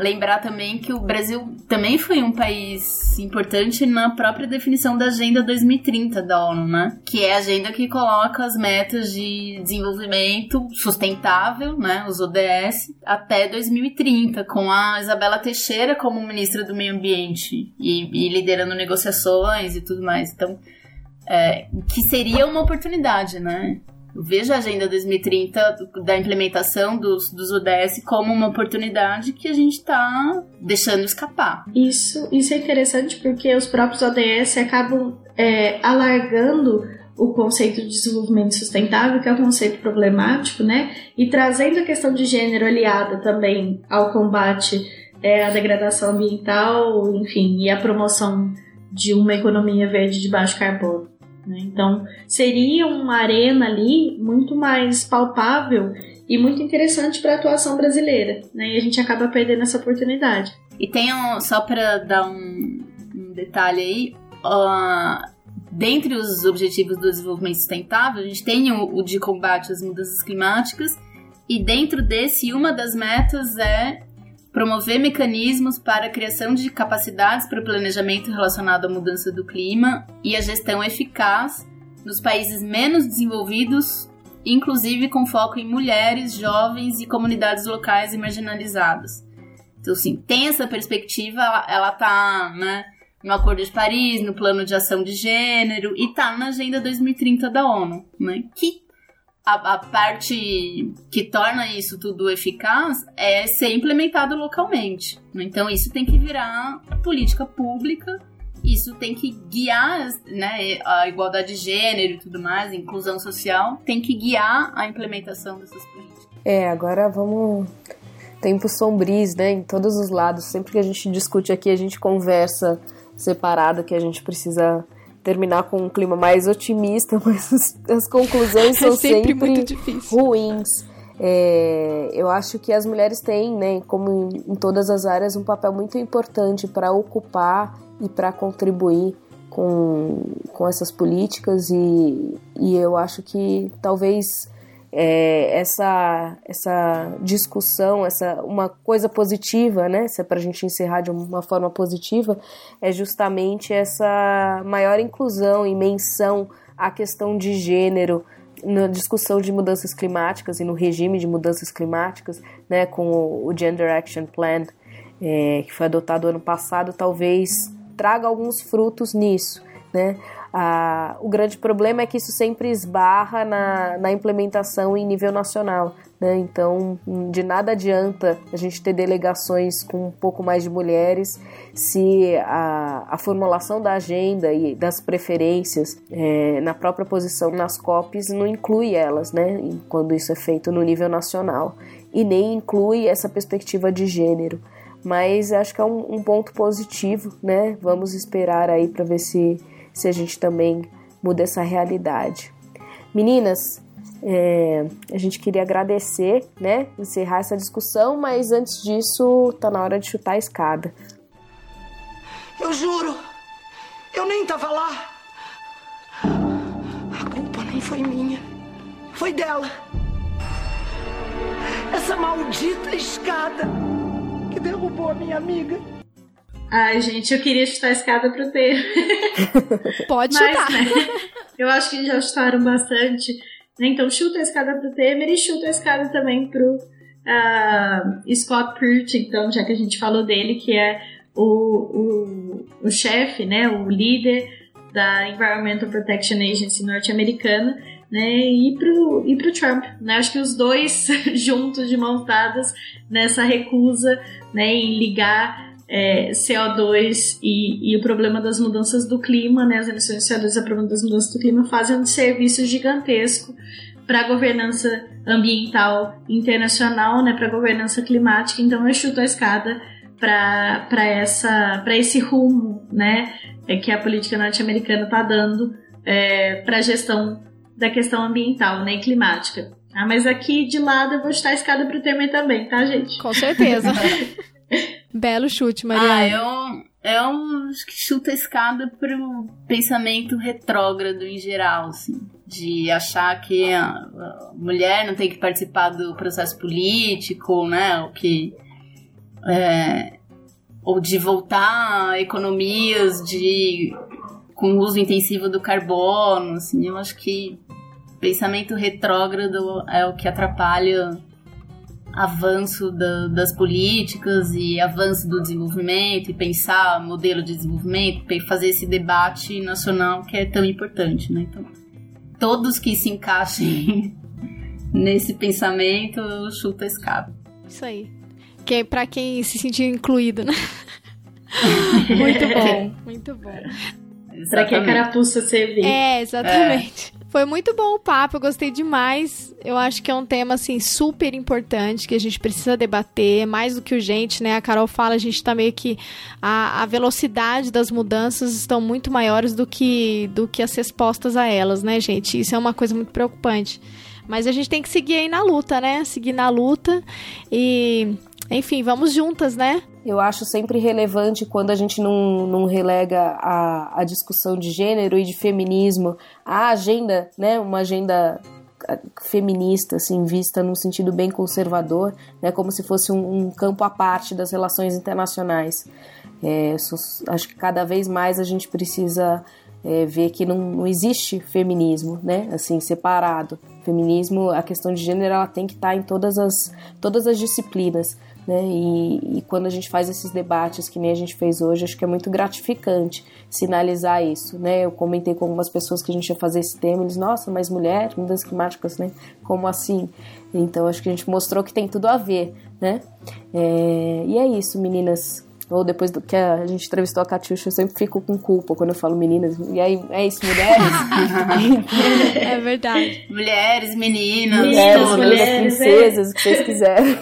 lembrar também que o Brasil também foi um país importante na própria definição da Agenda 2030 da ONU, né? Que é a agenda que coloca as metas de desenvolvimento sustentável, né? Os ODS, até 2030, com a Isabela Teixeira como ministra do Meio Ambiente e, e liderando negociações e tudo mais. Então, é, que seria uma oportunidade, né? Vejo a Agenda 2030 da implementação dos, dos ODS como uma oportunidade que a gente está deixando escapar. Isso, isso é interessante porque os próprios ODS acabam é, alargando o conceito de desenvolvimento sustentável, que é um conceito problemático, né? E trazendo a questão de gênero aliada também ao combate é, à degradação ambiental, enfim, e à promoção de uma economia verde de baixo carbono. Né? Então, seria uma arena ali muito mais palpável e muito interessante para a atuação brasileira. Né? E a gente acaba perdendo essa oportunidade. E tem um, só para dar um, um, detalhe aí, uh, dentre os objetivos do desenvolvimento sustentável, a gente tem o, o de combate às mudanças climáticas, e dentro desse, uma das metas é promover mecanismos para a criação de capacidades para o planejamento relacionado à mudança do clima e a gestão eficaz nos países menos desenvolvidos, inclusive com foco em mulheres, jovens e comunidades locais e marginalizadas. Então, assim, tem essa perspectiva, ela, ela tá, né, no Acordo de Paris, no Plano de Ação de Gênero e tá na Agenda 2030 da ONU, né, que a, a, parte que torna isso tudo eficaz é ser implementado localmente. Então, isso tem que virar política pública, isso tem que guiar né, a igualdade de gênero e tudo mais, inclusão social, tem que guiar a implementação dessas políticas. É, agora vamos. Tempos sombrios, né? Em todos os lados. Sempre que a gente discute aqui, a gente conversa separado, que a gente precisa terminar com um clima mais otimista, [LAUGHS] mas as, conclusões são É sempre sempre, ruins. É, eu acho que as mulheres têm, né, como em, em todas as áreas, um papel muito importante para ocupar e para contribuir com, com essas políticas e, e eu acho que talvez é, essa, essa discussão, essa uma coisa positiva, né, se é para a gente encerrar de uma forma positiva, é justamente essa maior inclusão e menção à questão de gênero na discussão de mudanças climáticas e no regime de mudanças climáticas, né, com o, Gender Action Plan, é, que foi adotado ano passado, talvez traga alguns frutos nisso, né? Ah, o grande problema é que isso sempre esbarra na, na implementação em nível nacional. Né? Então, de nada adianta a gente ter delegações com um pouco mais de mulheres se a, a formulação da agenda e das preferências é, na própria posição nas COPs não inclui elas, né? quando isso é feito no nível nacional. E nem inclui essa perspectiva de gênero. Mas acho que é um, um ponto positivo, né? Vamos esperar aí para ver se se a gente também muda essa realidade. Meninas, é, a gente queria agradecer, né? Encerrar essa discussão, mas antes disso, tá na hora de chutar a escada. Eu juro, eu nem tava lá. A culpa não foi minha, foi dela. Essa maldita escada que derrubou a minha amiga. Ai, gente, eu queria chutar a escada pro T. [LAUGHS] Pode Mas, chutar. né, eu acho que já chutaram bastante. né? Então, chuta a escada pro Temer e chuta a escada também pro ah, Scott Pruitt, então, já que a gente falou dele, que é o, o, o chefe, né, o líder da Environmental Protection Agency norte-americana, né, e pro, e pro Trump, né, acho que os dois [LAUGHS] juntos, de mãos dadas, nessa recusa, né, em ligar é, CO2 e, e o problema das mudanças do clima, né, as emissões de CO2 e o problema das mudanças do clima fazem um serviço gigantesco para a governança ambiental internacional, né, para a governança climática. Então eu chuto a escada para essa para esse rumo, né, é que a política norte-americana está dando é, para a gestão da questão ambiental, né, e climática. Ah, mas aqui de lado eu vou chutar a escada pro Temer também, tá, gente? Com certeza. [LAUGHS] Belo chute, Ah, Mariana. eu, eu acho que chuto a escada pro pensamento retrógrado em geral, assim. De achar que a, a mulher não tem que participar do processo político, né? O que. é, ou de voltar a economias de com uso intensivo do carbono, assim, eu acho que pensamento retrógrado é o que atrapalha avanço da- das políticas e avanço do desenvolvimento e pensar modelo de desenvolvimento, fazer esse debate nacional que é tão importante, né? Então, todos que se encaixem [LAUGHS] nesse pensamento, eu chuto a escada. Isso aí. Que é pra quem se sentir incluído, né? [LAUGHS] muito bom, [LAUGHS] muito bom. Pra que a carapuça servir. É, exatamente. Foi muito bom o papo, eu gostei demais. Eu acho que é um tema, assim, super importante que a gente precisa debater, mais do que urgente, né? A Carol fala, a gente tá meio que. A, a velocidade das mudanças estão muito maiores do que, do que as respostas a elas, né, gente? Isso é uma coisa muito preocupante. Mas a gente tem que seguir aí na luta, né? Seguir na luta e. Enfim, vamos juntas, né? Eu acho sempre relevante quando a gente não, não relega a, a discussão de gênero e de feminismo à agenda, né? Uma agenda ah, feminista, assim, vista num sentido bem conservador, né? Como se fosse um, um campo à parte das relações internacionais. É, acho que cada vez mais a gente precisa é, ver que não, não existe feminismo, né? Assim, separado. Feminismo, a questão de gênero, ela tem que estar em todas as, todas as disciplinas. Né? E, e, quando a gente faz esses debates que nem a gente fez hoje, acho que é muito gratificante sinalizar isso, né? Eu comentei com algumas pessoas que a gente ia fazer esse tema, eles, nossa, mas mulher, mudanças climáticas, né? Como assim? Então acho que a gente mostrou que tem tudo a ver, né? É, e é isso, meninas. Ou depois do que a gente entrevistou a Catiuxa, eu sempre fico com culpa quando eu falo meninas. E aí, é isso, mulheres? [LAUGHS] é verdade. Mulheres, meninas, mulheres, todas. mulheres, princesas, o que vocês quiserem.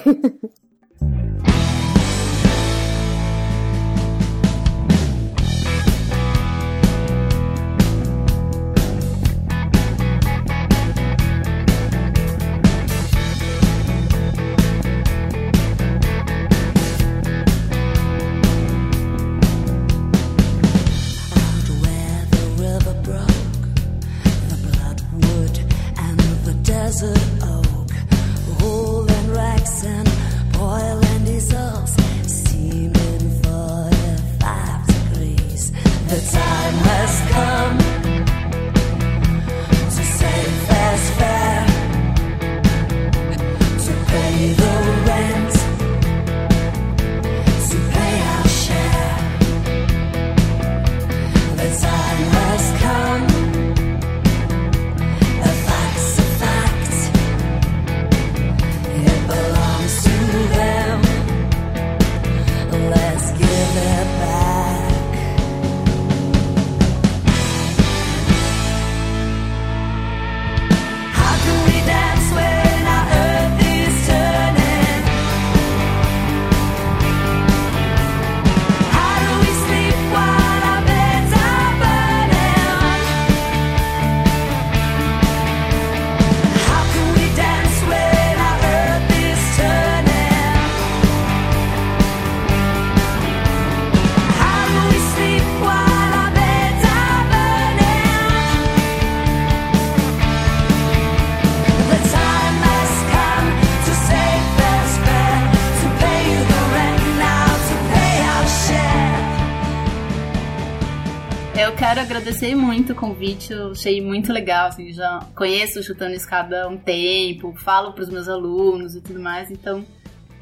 Agradecer muito o convite, eu achei muito legal, assim, já conheço o Chutando Escada há um tempo, falo para os meus alunos e tudo mais, então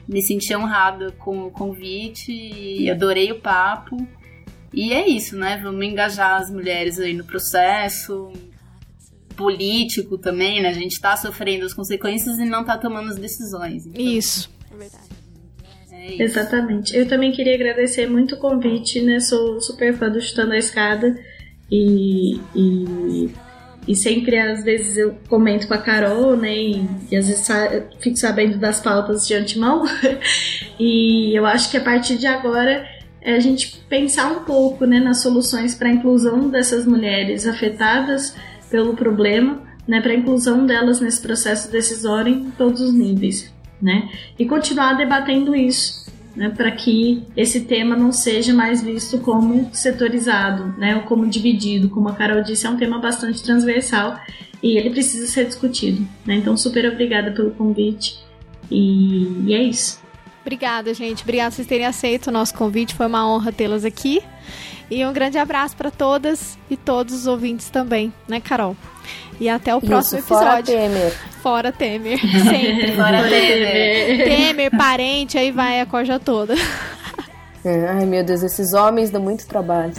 me senti honrada com o convite e adorei o papo. E é isso, né? Vamos engajar as mulheres aí no processo político também, né? A gente tá sofrendo as consequências e não tá tomando as decisões. Então... Isso. É verdade. Exatamente. Eu também queria agradecer muito o convite, né? Sou super fã do Chutando a Escada e, e, e, sempre às vezes eu comento com a Carol, né? E, e às vezes fico sabendo das pautas de antemão. [LAUGHS] e eu acho que a partir de agora é a gente pensar um pouco né, nas soluções para a inclusão dessas mulheres afetadas pelo problema, né, para a inclusão delas nesse processo decisório em todos os níveis. Né? E continuar debatendo isso, né, para que esse tema não seja mais visto como setorizado, né, ou como dividido. Como a Carol disse, é um tema bastante transversal e ele precisa ser discutido. Né? Então, super obrigada pelo convite e, e é isso. Obrigada, gente. Obrigada por vocês terem aceito o nosso convite. Foi uma honra tê-las aqui. E um grande abraço para todas e todos os ouvintes também, né, Carol? E até o próximo Isso, episódio. Fora Temer. Fora Temer. [LAUGHS] Sempre. fora Temer. Temer, parente, aí vai a corja toda. Ai, meu Deus, esses homens dão muito trabalho.